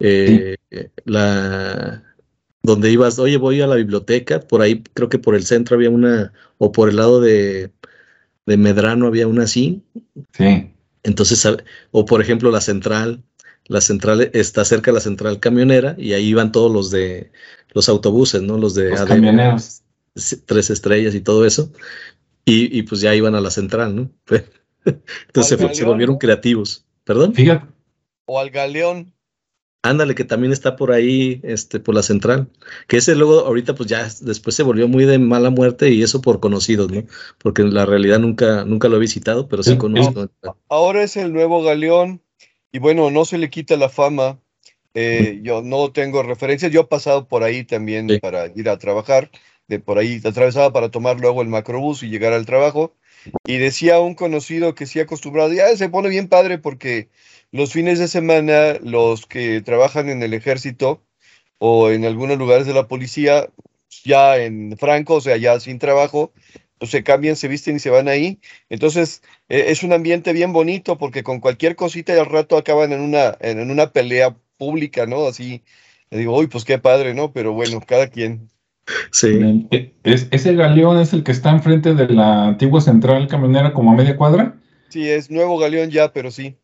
eh, la donde ibas, oye, voy a la biblioteca, por ahí creo que por el centro había una, o por el lado de, de Medrano había una así. Sí. Entonces, o por ejemplo la central, la central está cerca de la central camionera y ahí van todos los de los autobuses, ¿no? Los de los camioneros. tres estrellas y todo eso. Y, pues ya iban a la central, ¿no? Entonces se, volvieron creativos. ¿Perdón? Fíjate. O al galeón. Ándale, que también está por ahí, este, por la central. Que ese luego, ahorita, pues ya después se volvió muy de mala muerte y eso por conocidos, ¿no? Porque en la realidad nunca, nunca lo he visitado, pero sí conozco. Ahora es el nuevo galeón y bueno, no se le quita la fama. Eh, yo no tengo referencias. Yo he pasado por ahí también para ir a trabajar. De por ahí atravesaba para tomar luego el macrobús y llegar al trabajo. Y decía un conocido que sí acostumbrado, ya se pone bien padre porque los fines de semana los que trabajan en el ejército o en algunos lugares de la policía, ya en Franco, o sea, ya sin trabajo, pues se cambian, se visten y se van ahí. Entonces, e, es un ambiente bien bonito porque con cualquier cosita y al rato acaban en una, en, una pelea pública, ¿no? Así, digo, uy, pues qué padre, ¿no? Pero bueno, cada quien. Sí. E, ¿Es, ¿Ese galeón es el que está enfrente de la antigua central camionera como a media cuadra? Sí, es nuevo galeón ya, pero sí.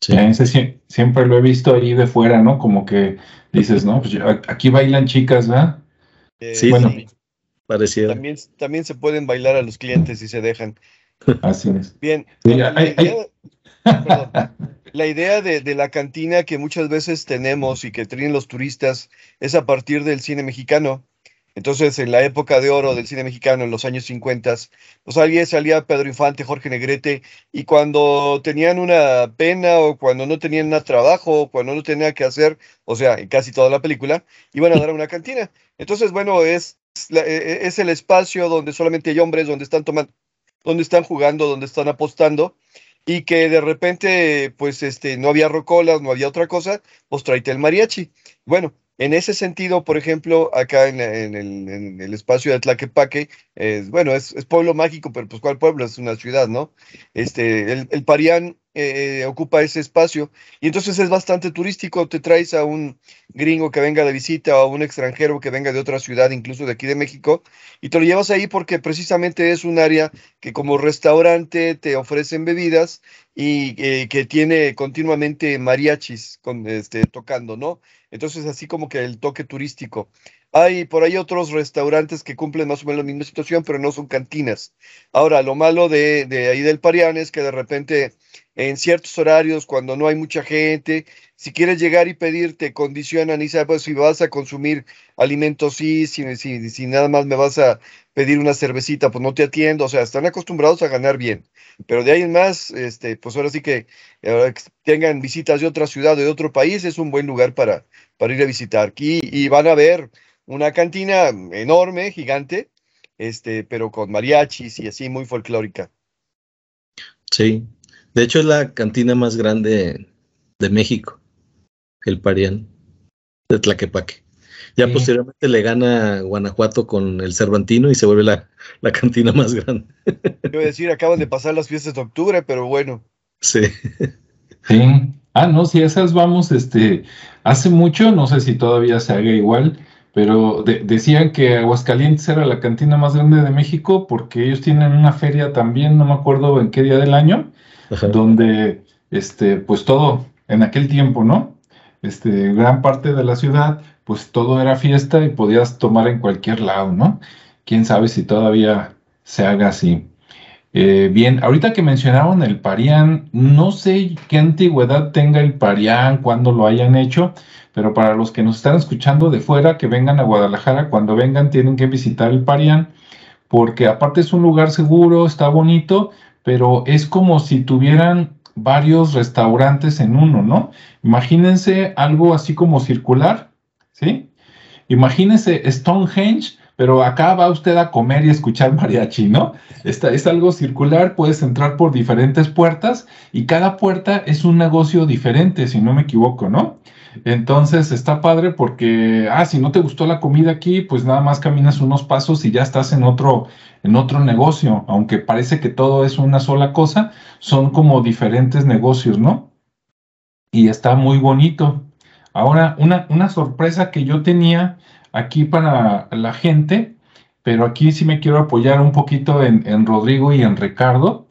Sí. ese siempre lo he visto ahí de fuera, ¿no? Como que dices, ¿no? Pues aquí bailan chicas, ¿verdad? Eh, sí, También, también se pueden bailar a los clientes si se dejan. Así es. Bien. la, idea, de, la cantina que muchas veces tenemos y que tienen los turistas es a partir del cine mexicano. Entonces, en la época de oro del cine mexicano, en los años 50, pues alguien salía Pedro Infante, Jorge Negrete, y cuando tenían una pena o cuando no tenían nada trabajo o cuando no tenían que hacer, o sea, en casi toda la película, iban a dar a una cantina. Entonces, bueno, es, e, e, es el espacio donde solamente hay hombres, donde están tomando, donde están jugando, donde están apostando, y que de repente, pues, este, no había rocolas, no había otra cosa, pues tráete el mariachi. Bueno, en ese sentido, por ejemplo, acá en, el, espacio de Tlaquepaque, bueno, es, pueblo mágico, pero pues ¿cuál pueblo? Es una ciudad, ¿no? Este, el, Parián eh, ocupa ese espacio y entonces es bastante turístico. Te traes a un gringo que venga de visita o a un extranjero que venga de otra ciudad, incluso de aquí de México, y te lo llevas ahí porque precisamente es un área que como restaurante te ofrecen bebidas y eh, que tiene continuamente mariachis este, tocando, ¿no? Entonces, así como que el toque turístico. Hay por ahí otros restaurantes que cumplen más o menos la misma situación, pero no son cantinas. Ahora, lo malo de, de ahí del Parián es que de repente en ciertos horarios, cuando no hay mucha gente, si quieres llegar y pedir, te condicionan y sabes pues, si vas a consumir alimentos, sí, si, si, nada más me vas a pedir una cervecita, pues no te atiendo, o sea, están acostumbrados a ganar bien. Pero de ahí en más, este, pues ahora sí que, ahora tengan visitas de otra ciudad, de otro país, es un buen lugar para, para ir a visitar. Y van a ver una cantina enorme, gigante, este, pero con mariachis y así muy folclórica. Sí, de hecho es la cantina más grande de México, el Parián, de Tlaquepaque. Ya posteriormente le gana Guanajuato con el Cervantino y se vuelve la, cantina más grande. Quiero decir, acaban de pasar las fiestas de octubre, pero bueno. Sí. Sí. Ah, no, si esas vamos, este, hace mucho, no sé si todavía se haga igual, pero decían que Aguascalientes era la cantina más grande de México porque ellos tienen una feria también, no me acuerdo en qué día del año, donde, este, pues todo, en aquel tiempo, ¿no? Este, gran parte de la ciudad, pues todo era fiesta y podías tomar en cualquier lado, ¿no? Quién sabe si todavía se haga así. Eh, bien, ahorita que mencionaron el Parián, no sé qué antigüedad tenga el Parián, cuándo lo hayan hecho, pero para los que nos están escuchando de fuera, que vengan a Guadalajara, cuando vengan tienen que visitar el Parián, porque aparte es un lugar seguro, está bonito, pero es como si tuvieran varios restaurantes en uno, ¿no? Imagínense algo así como circular, ¿sí? Imagínense Stonehenge, pero acá va usted a comer y escuchar mariachi, ¿no? es algo circular, puedes entrar por diferentes puertas y cada puerta es un negocio diferente, si no me equivoco, ¿no? Entonces está padre porque, ah, si no te gustó la comida aquí, pues nada más caminas unos pasos y ya estás en otro, en otro negocio, aunque parece que todo es una sola cosa, son como diferentes negocios, ¿no? Y está muy bonito. Ahora, una, una sorpresa que yo tenía aquí para la gente, pero aquí sí me quiero apoyar un poquito en, Rodrigo y en Ricardo.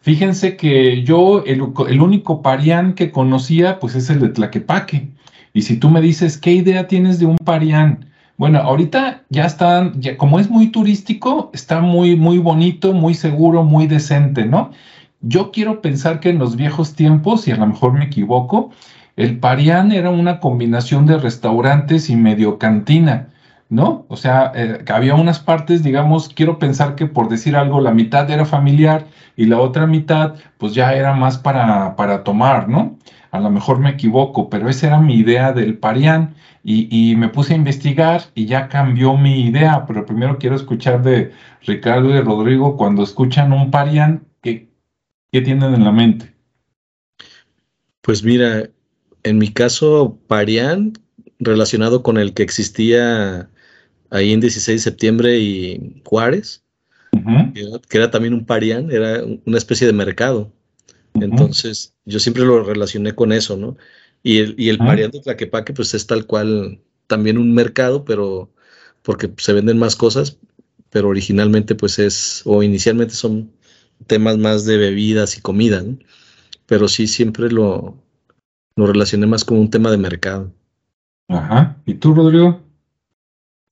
Fíjense que yo, el, único parián que conocía, pues es el de Tlaquepaque. Y si tú me dices, ¿qué idea tienes de un parián? Bueno, ahorita ya están, ya, como es muy turístico, está muy, muy bonito, muy seguro, muy decente, ¿no? Yo quiero pensar que en los viejos tiempos, y a lo mejor me equivoco, el Parián era una combinación de restaurantes y medio cantina, ¿no? O sea, eh, había unas partes, digamos, quiero pensar que por decir algo, la mitad era familiar y la otra mitad, pues ya era más para, para tomar, ¿no? A lo mejor me equivoco, pero esa era mi idea del Parián y, y, me puse a investigar y ya cambió mi idea, pero primero quiero escuchar de Ricardo y Rodrigo cuando escuchan un Parián, ¿qué, qué tienen en la mente? Pues mira, en mi caso, Parián, relacionado con el que existía ahí en 16 de septiembre y Juárez, que, era, también un Parián, era una especie de mercado. Entonces, yo siempre lo relacioné con eso, ¿no? Y el, y el Parián de Tlaquepaque, pues es tal cual también un mercado, pero porque se venden más cosas, pero originalmente, pues es, o inicialmente son temas más de bebidas y comida, ¿no? Pero sí, siempre lo, lo relacioné más con un tema de mercado. Ajá. ¿Y tú, Rodrigo?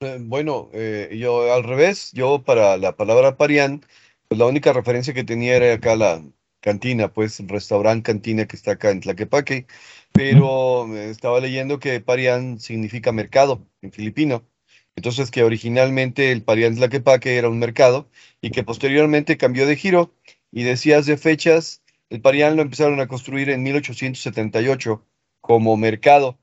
Eh, bueno, eh, yo al revés, yo para la palabra parián, pues la única referencia que tenía era acá la cantina, pues restaurante cantina que está acá en Tlaquepaque, pero estaba leyendo que parián significa mercado en filipino. Entonces que originalmente el Parián Tlaquepaque era un mercado y que posteriormente cambió de giro y decías de fechas, el Parián lo empezaron a construir en 1878 como mercado,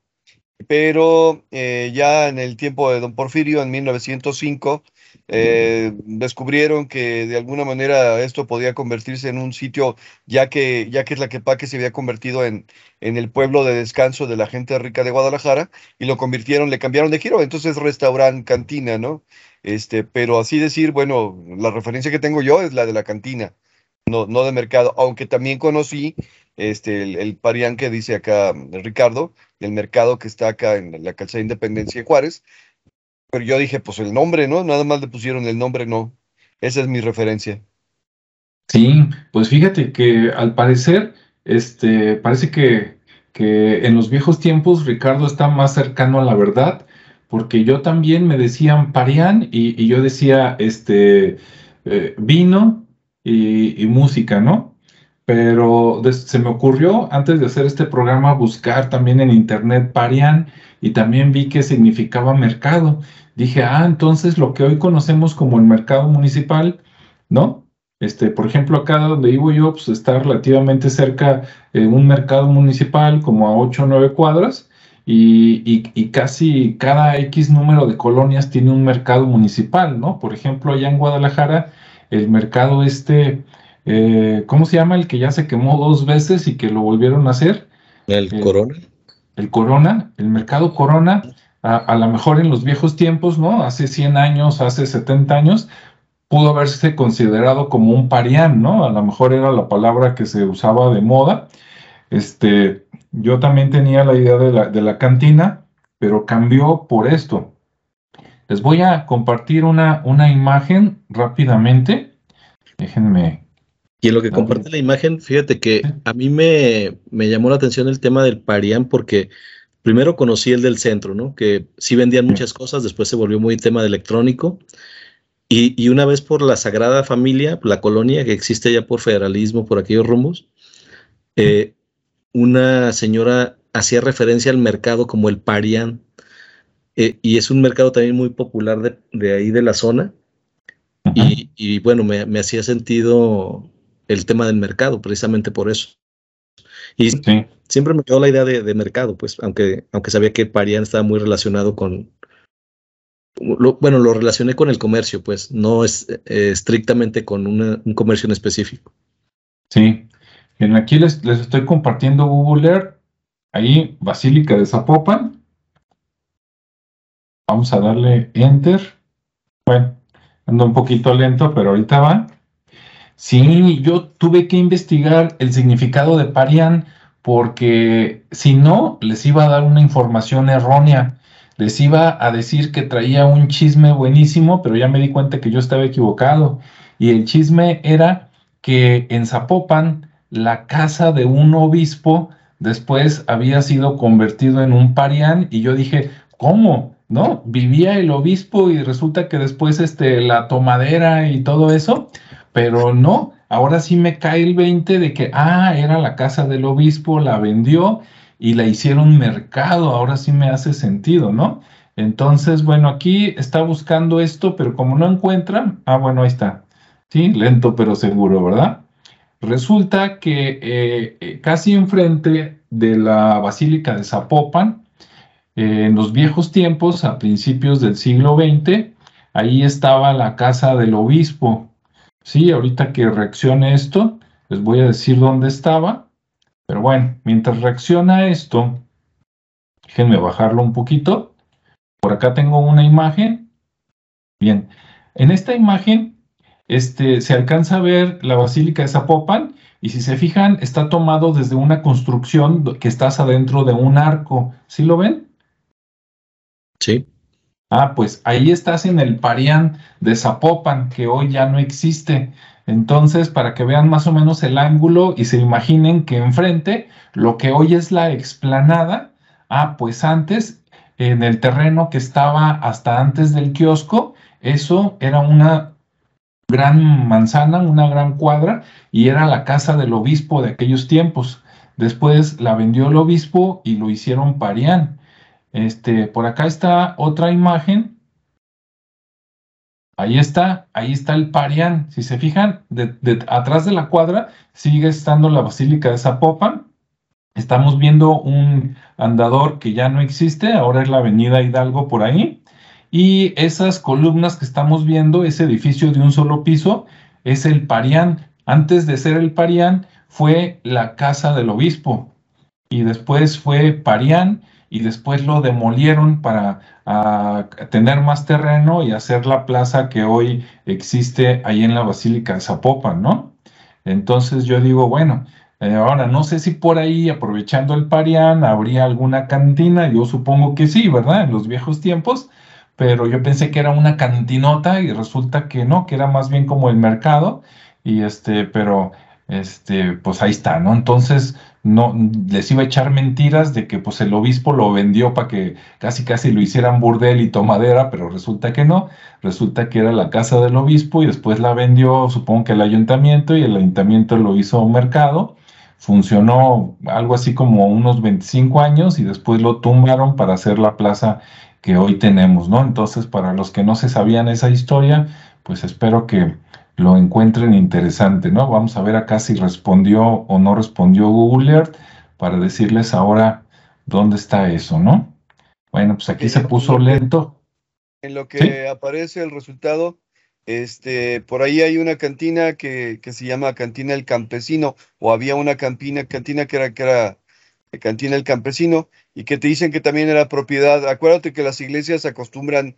pero eh, ya en el tiempo de don Porfirio, en 1905, eh, descubrieron que de alguna manera esto podía convertirse en un sitio, ya que, ya que Tlaquepaque se había convertido en, en el pueblo de descanso de la gente rica de Guadalajara, y lo convirtieron, le cambiaron de giro, entonces restaurante, cantina, ¿no? Este, pero así decir, bueno, la referencia que tengo yo es la de la cantina, no, no de mercado, aunque también conocí este, el, el parián que dice acá Ricardo, el mercado que está acá en la calzada Independencia de Juárez, pero yo dije, pues el nombre, ¿no? Nada más le pusieron el nombre, no. Esa es mi referencia. Sí, pues fíjate que al parecer, este, parece que, que en los viejos tiempos Ricardo está más cercano a la verdad, porque yo también me decían Parián y, yo decía, este, eh, vino y, música, ¿no? Pero se me ocurrió antes de hacer este programa buscar también en internet Parián y también vi que significaba mercado dije, ah, entonces lo que hoy conocemos como el mercado municipal, ¿no? Este, por ejemplo, acá donde vivo yo, pues está relativamente cerca eh, un mercado municipal, como a 8 o 9 cuadras, y, y, casi cada X número de colonias tiene un mercado municipal, ¿no? Por ejemplo, allá en Guadalajara, el mercado este, eh, ¿cómo se llama? El que ya se quemó dos veces y que lo volvieron a hacer. El eh, Corona. El Corona, el mercado Corona a, lo mejor en los viejos tiempos, ¿no? Hace 100 años, hace 70 años, pudo haberse considerado como un parián, ¿no? A lo mejor era la palabra que se usaba de moda. Este, yo también tenía la idea de la, de la cantina, pero cambió por esto. Les voy a compartir una, una imagen rápidamente. Déjenme. Y en lo que comparte la imagen, fíjate que a mí me, me llamó la atención el tema del parián porque primero conocí el del centro, ¿no? Que sí vendían muchas cosas, después se volvió muy tema de electrónico. Y, una vez por la Sagrada Familia, la colonia que existe ya por federalismo, por aquellos rumbos, eh, una señora hacía referencia al mercado como el Parian, eh, y es un mercado también muy popular de, ahí de la zona. Y, bueno, me, me, hacía sentido el tema del mercado, precisamente por eso. Y siempre me quedó la idea de, mercado, pues, aunque, aunque sabía que Parian estaba muy relacionado con. bueno, lo relacioné con el comercio, pues, no es eh, estrictamente con un comercio en específico. Sí. Bien, aquí les, les estoy compartiendo Google Earth. Ahí, Basílica de Zapopan. Vamos a darle Enter. Bueno, ando un poquito lento, pero ahorita va. Sí, yo tuve que investigar el significado de parian porque si no, les iba a dar una información errónea. Les iba a decir que traía un chisme buenísimo, pero ya me di cuenta que yo estaba equivocado. Y el chisme era que en Zapopan, la casa de un obispo después había sido convertido en un parián y yo dije, ¿cómo? ¿No? Vivía el obispo y resulta que después este, la tomadera y todo eso pero no, ahora sí me cae el 20 de que, ah, era la casa del obispo, la vendió y la hicieron mercado, ahora sí me hace sentido, ¿no? Entonces, bueno, aquí está buscando esto, pero como no encuentra, ah, bueno, ahí está, sí, lento pero seguro, ¿verdad? Resulta que eh, eh, casi enfrente de la Basílica de Zapopan, eh, en los viejos tiempos, a principios del siglo XX, ahí estaba la casa del obispo, Sí, ahorita que reaccione esto, les voy a decir dónde estaba. Pero bueno, mientras reacciona esto, déjenme bajarlo un poquito. Por acá tengo una imagen. Bien, en esta imagen este, se alcanza a ver la Basílica de Zapopan y si se fijan está tomado desde una construcción que estás adentro de un arco. ¿Sí lo ven? Sí. Ah, pues ahí estás en el Parián de Zapopan, que hoy ya no existe. Entonces, para que vean más o menos el ángulo y se imaginen que enfrente, lo que hoy es la explanada, ah, pues antes, en el terreno que estaba hasta antes del kiosco, eso era una gran manzana, una gran cuadra, y era la casa del obispo de aquellos tiempos. Después la vendió el obispo y lo hicieron Parián. Este, por acá está otra imagen Ahí está, ahí está el Parián. Si se fijan, de, atrás de la cuadra sigue estando la Basílica de Zapopan. Estamos viendo un andador que ya no existe, ahora es la Avenida Hidalgo por ahí. Y esas columnas que estamos viendo, ese edificio de un solo piso, es el Parián. Antes de ser el Parián, fue la casa del obispo. Y después fue Parián y después lo demolieron para tener más terreno y hacer la plaza que hoy existe ahí en la Basílica de Zapopan, ¿no? Entonces yo digo, bueno, eh, ahora no sé si por ahí, aprovechando el Parián, habría alguna cantina, yo supongo que sí, ¿verdad? En los viejos tiempos, pero yo pensé que era una cantinota y resulta que no, que era más bien como el mercado, y este, pero este, pues ahí está, ¿no? Entonces, no, les iba a echar mentiras de que pues el obispo lo vendió para que casi casi lo hicieran burdel y tomadera, pero resulta que no, resulta que era la casa del obispo y después la vendió, supongo que el ayuntamiento y el ayuntamiento lo hizo mercado, funcionó algo así como unos 25 años y después lo tumbaron para hacer la plaza que hoy tenemos, ¿no? Entonces, para los que no se sabían esa historia, pues espero que lo encuentren interesante, ¿no? Vamos a ver acá si respondió o no respondió Google Earth para decirles ahora dónde está eso, ¿no? Bueno, pues aquí se puso lento. En lo que aparece el resultado, este, por ahí hay una cantina que, se llama Cantina El Campesino, o había una cantina, cantina que era, que era Cantina El Campesino, y que te dicen que también era propiedad. Acuérdate que las iglesias acostumbran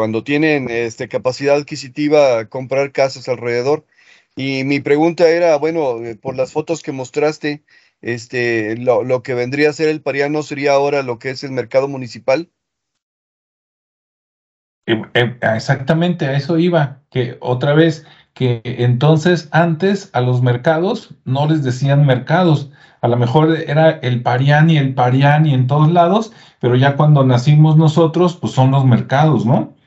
cuando tienen este, capacidad adquisitiva comprar casas alrededor. Y mi pregunta era, bueno, eh, por las fotos que mostraste, este, lo, que vendría a ser el Pariano sería ahora lo que es el mercado municipal. Eh, eh, exactamente, a eso iba, que otra vez, que entonces antes a los mercados no les decían mercados, a lo mejor era el Parián y el Parián y en todos lados, pero ya cuando nacimos nosotros, pues son los mercados, ¿no?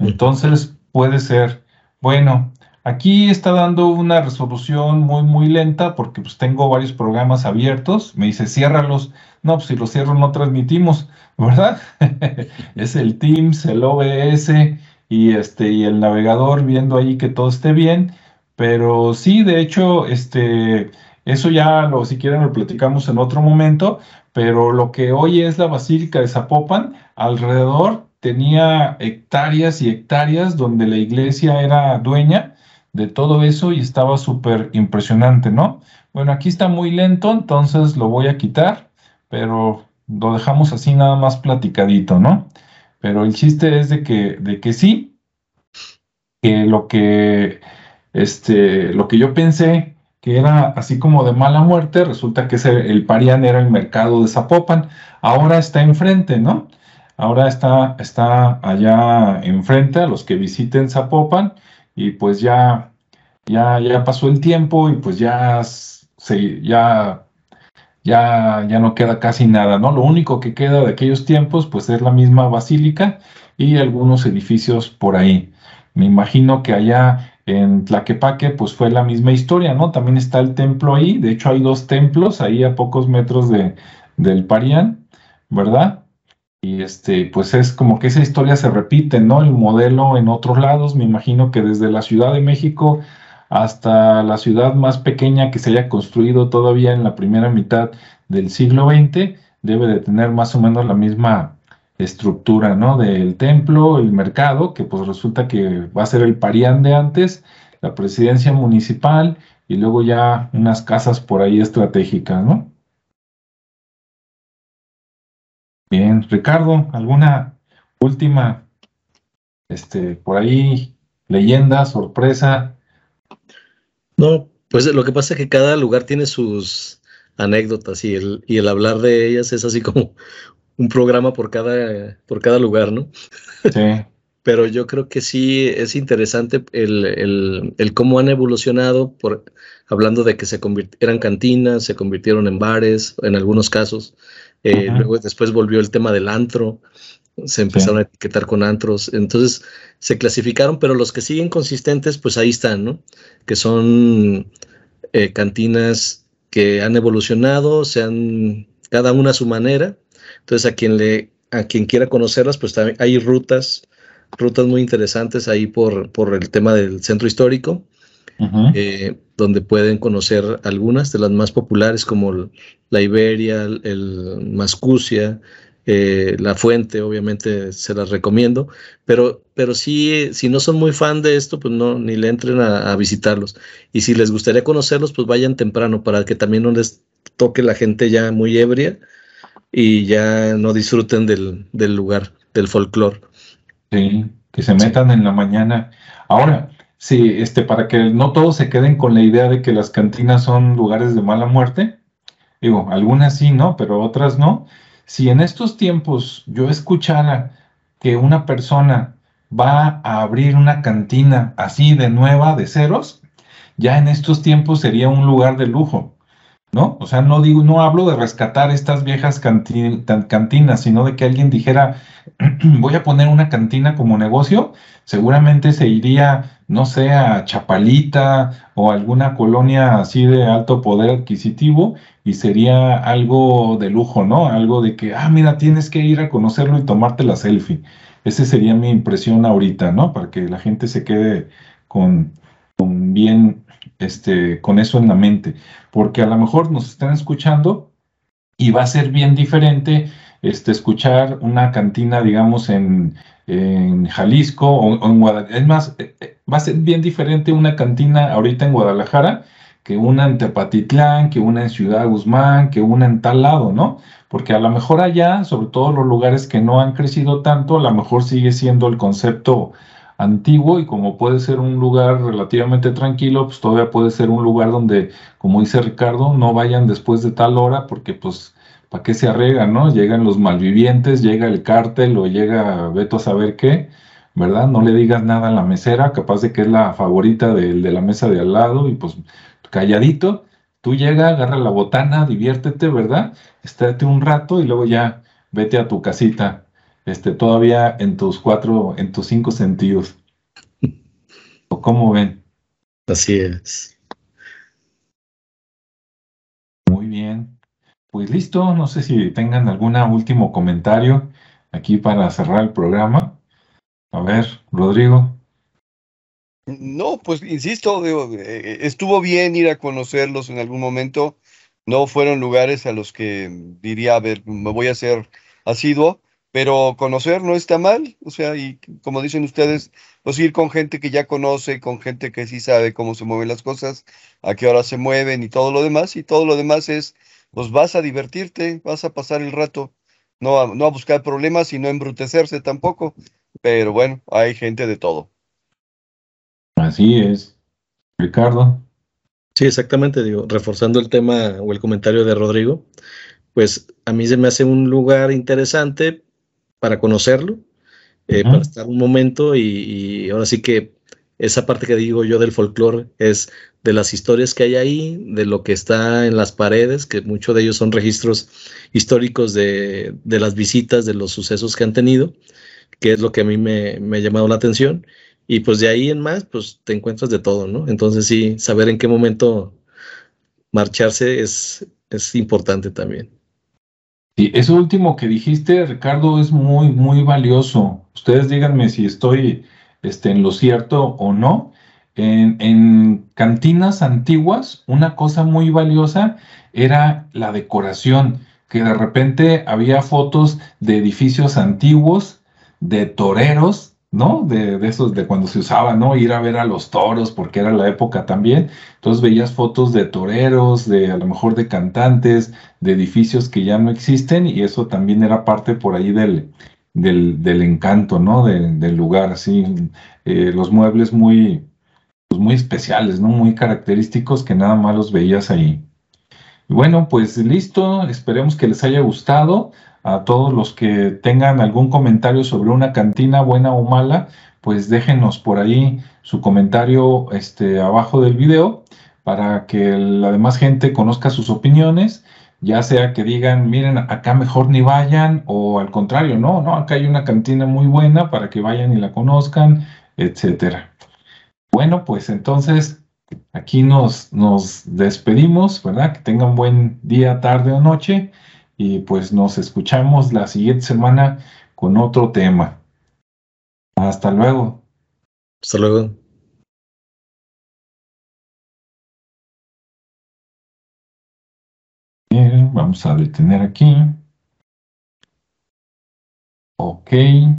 Entonces puede ser, bueno, aquí está dando una resolución muy, muy lenta porque pues tengo varios programas abiertos. Me dice, ciérralos. No, pues si los cierro no transmitimos, ¿verdad? es el Teams, el OBS y, este, y el navegador viendo ahí que todo esté bien. Pero sí, de hecho, este, eso ya lo, si quieren, lo platicamos en otro momento. Pero lo que hoy es la Basílica de Zapopan, alrededor tenía hectáreas y hectáreas donde la iglesia era dueña de todo eso y estaba súper impresionante, ¿no? Bueno, aquí está muy lento, entonces lo voy a quitar, pero lo dejamos así nada más platicadito, ¿no? Pero el chiste es de que, de que sí, que lo que, este, lo que yo pensé que era así como de mala muerte, resulta que ese, el Parián era el mercado de Zapopan, ahora está enfrente, ¿no? Ahora está, está allá enfrente a los que visiten Zapopan y pues ya, ya, ya pasó el tiempo y pues ya, se, ya, ya, ya no queda casi nada, ¿no? Lo único que queda de aquellos tiempos pues es la misma basílica y algunos edificios por ahí. Me imagino que allá en Tlaquepaque pues fue la misma historia, ¿no? También está el templo ahí, de hecho hay dos templos ahí a pocos metros de, del Parián, ¿verdad? Y este, pues es como que esa historia se repite, ¿no? El modelo en otros lados, me imagino que desde la Ciudad de México hasta la ciudad más pequeña que se haya construido todavía en la primera mitad del siglo XX, debe de tener más o menos la misma estructura, ¿no? Del templo, el mercado, que pues resulta que va a ser el Parián de antes, la presidencia municipal y luego ya unas casas por ahí estratégicas, ¿no? Bien, Ricardo, ¿alguna última, este, por ahí, leyenda, sorpresa? No, pues lo que pasa es que cada lugar tiene sus anécdotas y el, y el hablar de ellas es así como un programa por cada, por cada lugar, ¿no? Sí. Pero yo creo que sí es interesante el, el, cómo han evolucionado, por, hablando de que se eran cantinas, se convirtieron en bares, en algunos casos, eh, luego después volvió el tema del antro, se empezaron a etiquetar con antros, entonces se clasificaron, pero los que siguen consistentes, pues ahí están, ¿no? Que son eh, cantinas que han evolucionado, se han, cada una a su manera, entonces a quien le, a quien quiera conocerlas, pues también hay rutas rutas muy interesantes ahí por, por el tema del centro histórico, eh, donde pueden conocer algunas de las más populares como la Iberia, el, Mascucia, eh, la fuente, obviamente se las recomiendo, pero, pero sí, si no son muy fan de esto, pues no, ni le entren a, visitarlos. Y si les gustaría conocerlos, pues vayan temprano para que también no les toque la gente ya muy ebria y ya no disfruten del, del lugar, del folclore. Sí, que se metan en la mañana. Ahora, sí, este, para que no todos se queden con la idea de que las cantinas son lugares de mala muerte, digo, algunas sí, ¿no? Pero otras no. Si en estos tiempos yo escuchara que una persona va a abrir una cantina así de nueva, de ceros, ya en estos tiempos sería un lugar de lujo. ¿No? O sea, no digo, no hablo de rescatar estas viejas cantinas, sino de que alguien dijera, voy a poner una cantina como negocio, seguramente se iría, no sé, a Chapalita o alguna colonia así de alto poder adquisitivo y sería algo de lujo, ¿no? Algo de que, ah, mira, tienes que ir a conocerlo y tomarte la selfie. Esa sería mi impresión ahorita, ¿no? Para que la gente se quede con, con bien este, con eso en la mente, porque a lo mejor nos están escuchando y va a ser bien diferente este, escuchar una cantina, digamos, en, Jalisco o, en Guadalajara. Es más, eh, eh, va a ser bien diferente una cantina ahorita en Guadalajara que una en Tepatitlán, que una en Ciudad Guzmán, que una en tal lado, ¿no? Porque a lo mejor allá, sobre todo los lugares que no han crecido tanto, a lo mejor sigue siendo el concepto antiguo y como puede ser un lugar relativamente tranquilo, pues todavía puede ser un lugar donde, como dice Ricardo, no vayan después de tal hora porque pues, ¿para qué se arregan, no? Llegan los malvivientes, llega el cártel o llega Beto a saber qué, ¿verdad? No le digas nada a la mesera, capaz de que es la favorita de, de la mesa de al lado y pues calladito, tú llega, agarra la botana, diviértete, ¿verdad? Estate un rato y luego ya vete a tu casita este, todavía en tus cuatro, en tus cinco sentidos. ¿O cómo ven? Así es. Muy bien. Pues listo, no sé si tengan algún último comentario aquí para cerrar el programa. A ver, Rodrigo. No, pues insisto, eh, estuvo bien ir a conocerlos en algún momento. No fueron lugares a los que diría, a ver, me voy a hacer asiduo, pero conocer no está mal, o sea, y como dicen ustedes, pues ir con gente que ya conoce, con gente que sí sabe cómo se mueven las cosas, a qué hora se mueven y todo lo demás, y todo lo demás es, pues vas a divertirte, vas a pasar el rato, no a, no a buscar problemas y no embrutecerse tampoco, pero bueno, hay gente de todo. Así es. Ricardo. Sí, exactamente, digo, reforzando el tema o el comentario de Rodrigo, pues a mí se me hace un lugar interesante para conocerlo, eh, para estar un momento y, ahora sí que esa parte que digo yo del folclore es de las historias que hay ahí, de lo que está en las paredes, que muchos de ellos son registros históricos de, las visitas, de los sucesos que han tenido, que es lo que a mí me, ha llamado la atención. Y pues de ahí en más, pues te encuentras de todo, ¿no? Entonces sí, saber en qué momento marcharse es, es importante también. Eso último que dijiste, Ricardo, es muy, muy valioso. Ustedes díganme si estoy este, en lo cierto o no. En, cantinas antiguas, una cosa muy valiosa era la decoración, que de repente había fotos de edificios antiguos, de toreros, ¿no? De, de, esos, de cuando se usaba, ¿no? Ir a ver a los toros, porque era la época también. Entonces veías fotos de toreros, de a lo mejor de cantantes, de edificios que ya no existen, y eso también era parte por ahí del, del, encanto, ¿no? del lugar, así. Eh, los muebles muy, pues muy especiales, ¿no? Muy característicos que nada más los veías ahí. Y bueno, pues listo, esperemos que les haya gustado a todos los que tengan algún comentario sobre una cantina buena o mala, pues déjenos por ahí su comentario este, abajo del video para que la demás gente conozca sus opiniones, ya sea que digan, miren, acá mejor ni vayan, o al contrario, no, no, acá hay una cantina muy buena para que vayan y la conozcan, etcétera. Bueno, pues entonces aquí nos, nos despedimos, ¿verdad? Que tengan buen día, tarde o noche y pues nos escuchamos la siguiente semana con otro tema. Hasta luego. Hasta luego. Bien, vamos a detener aquí. Ok.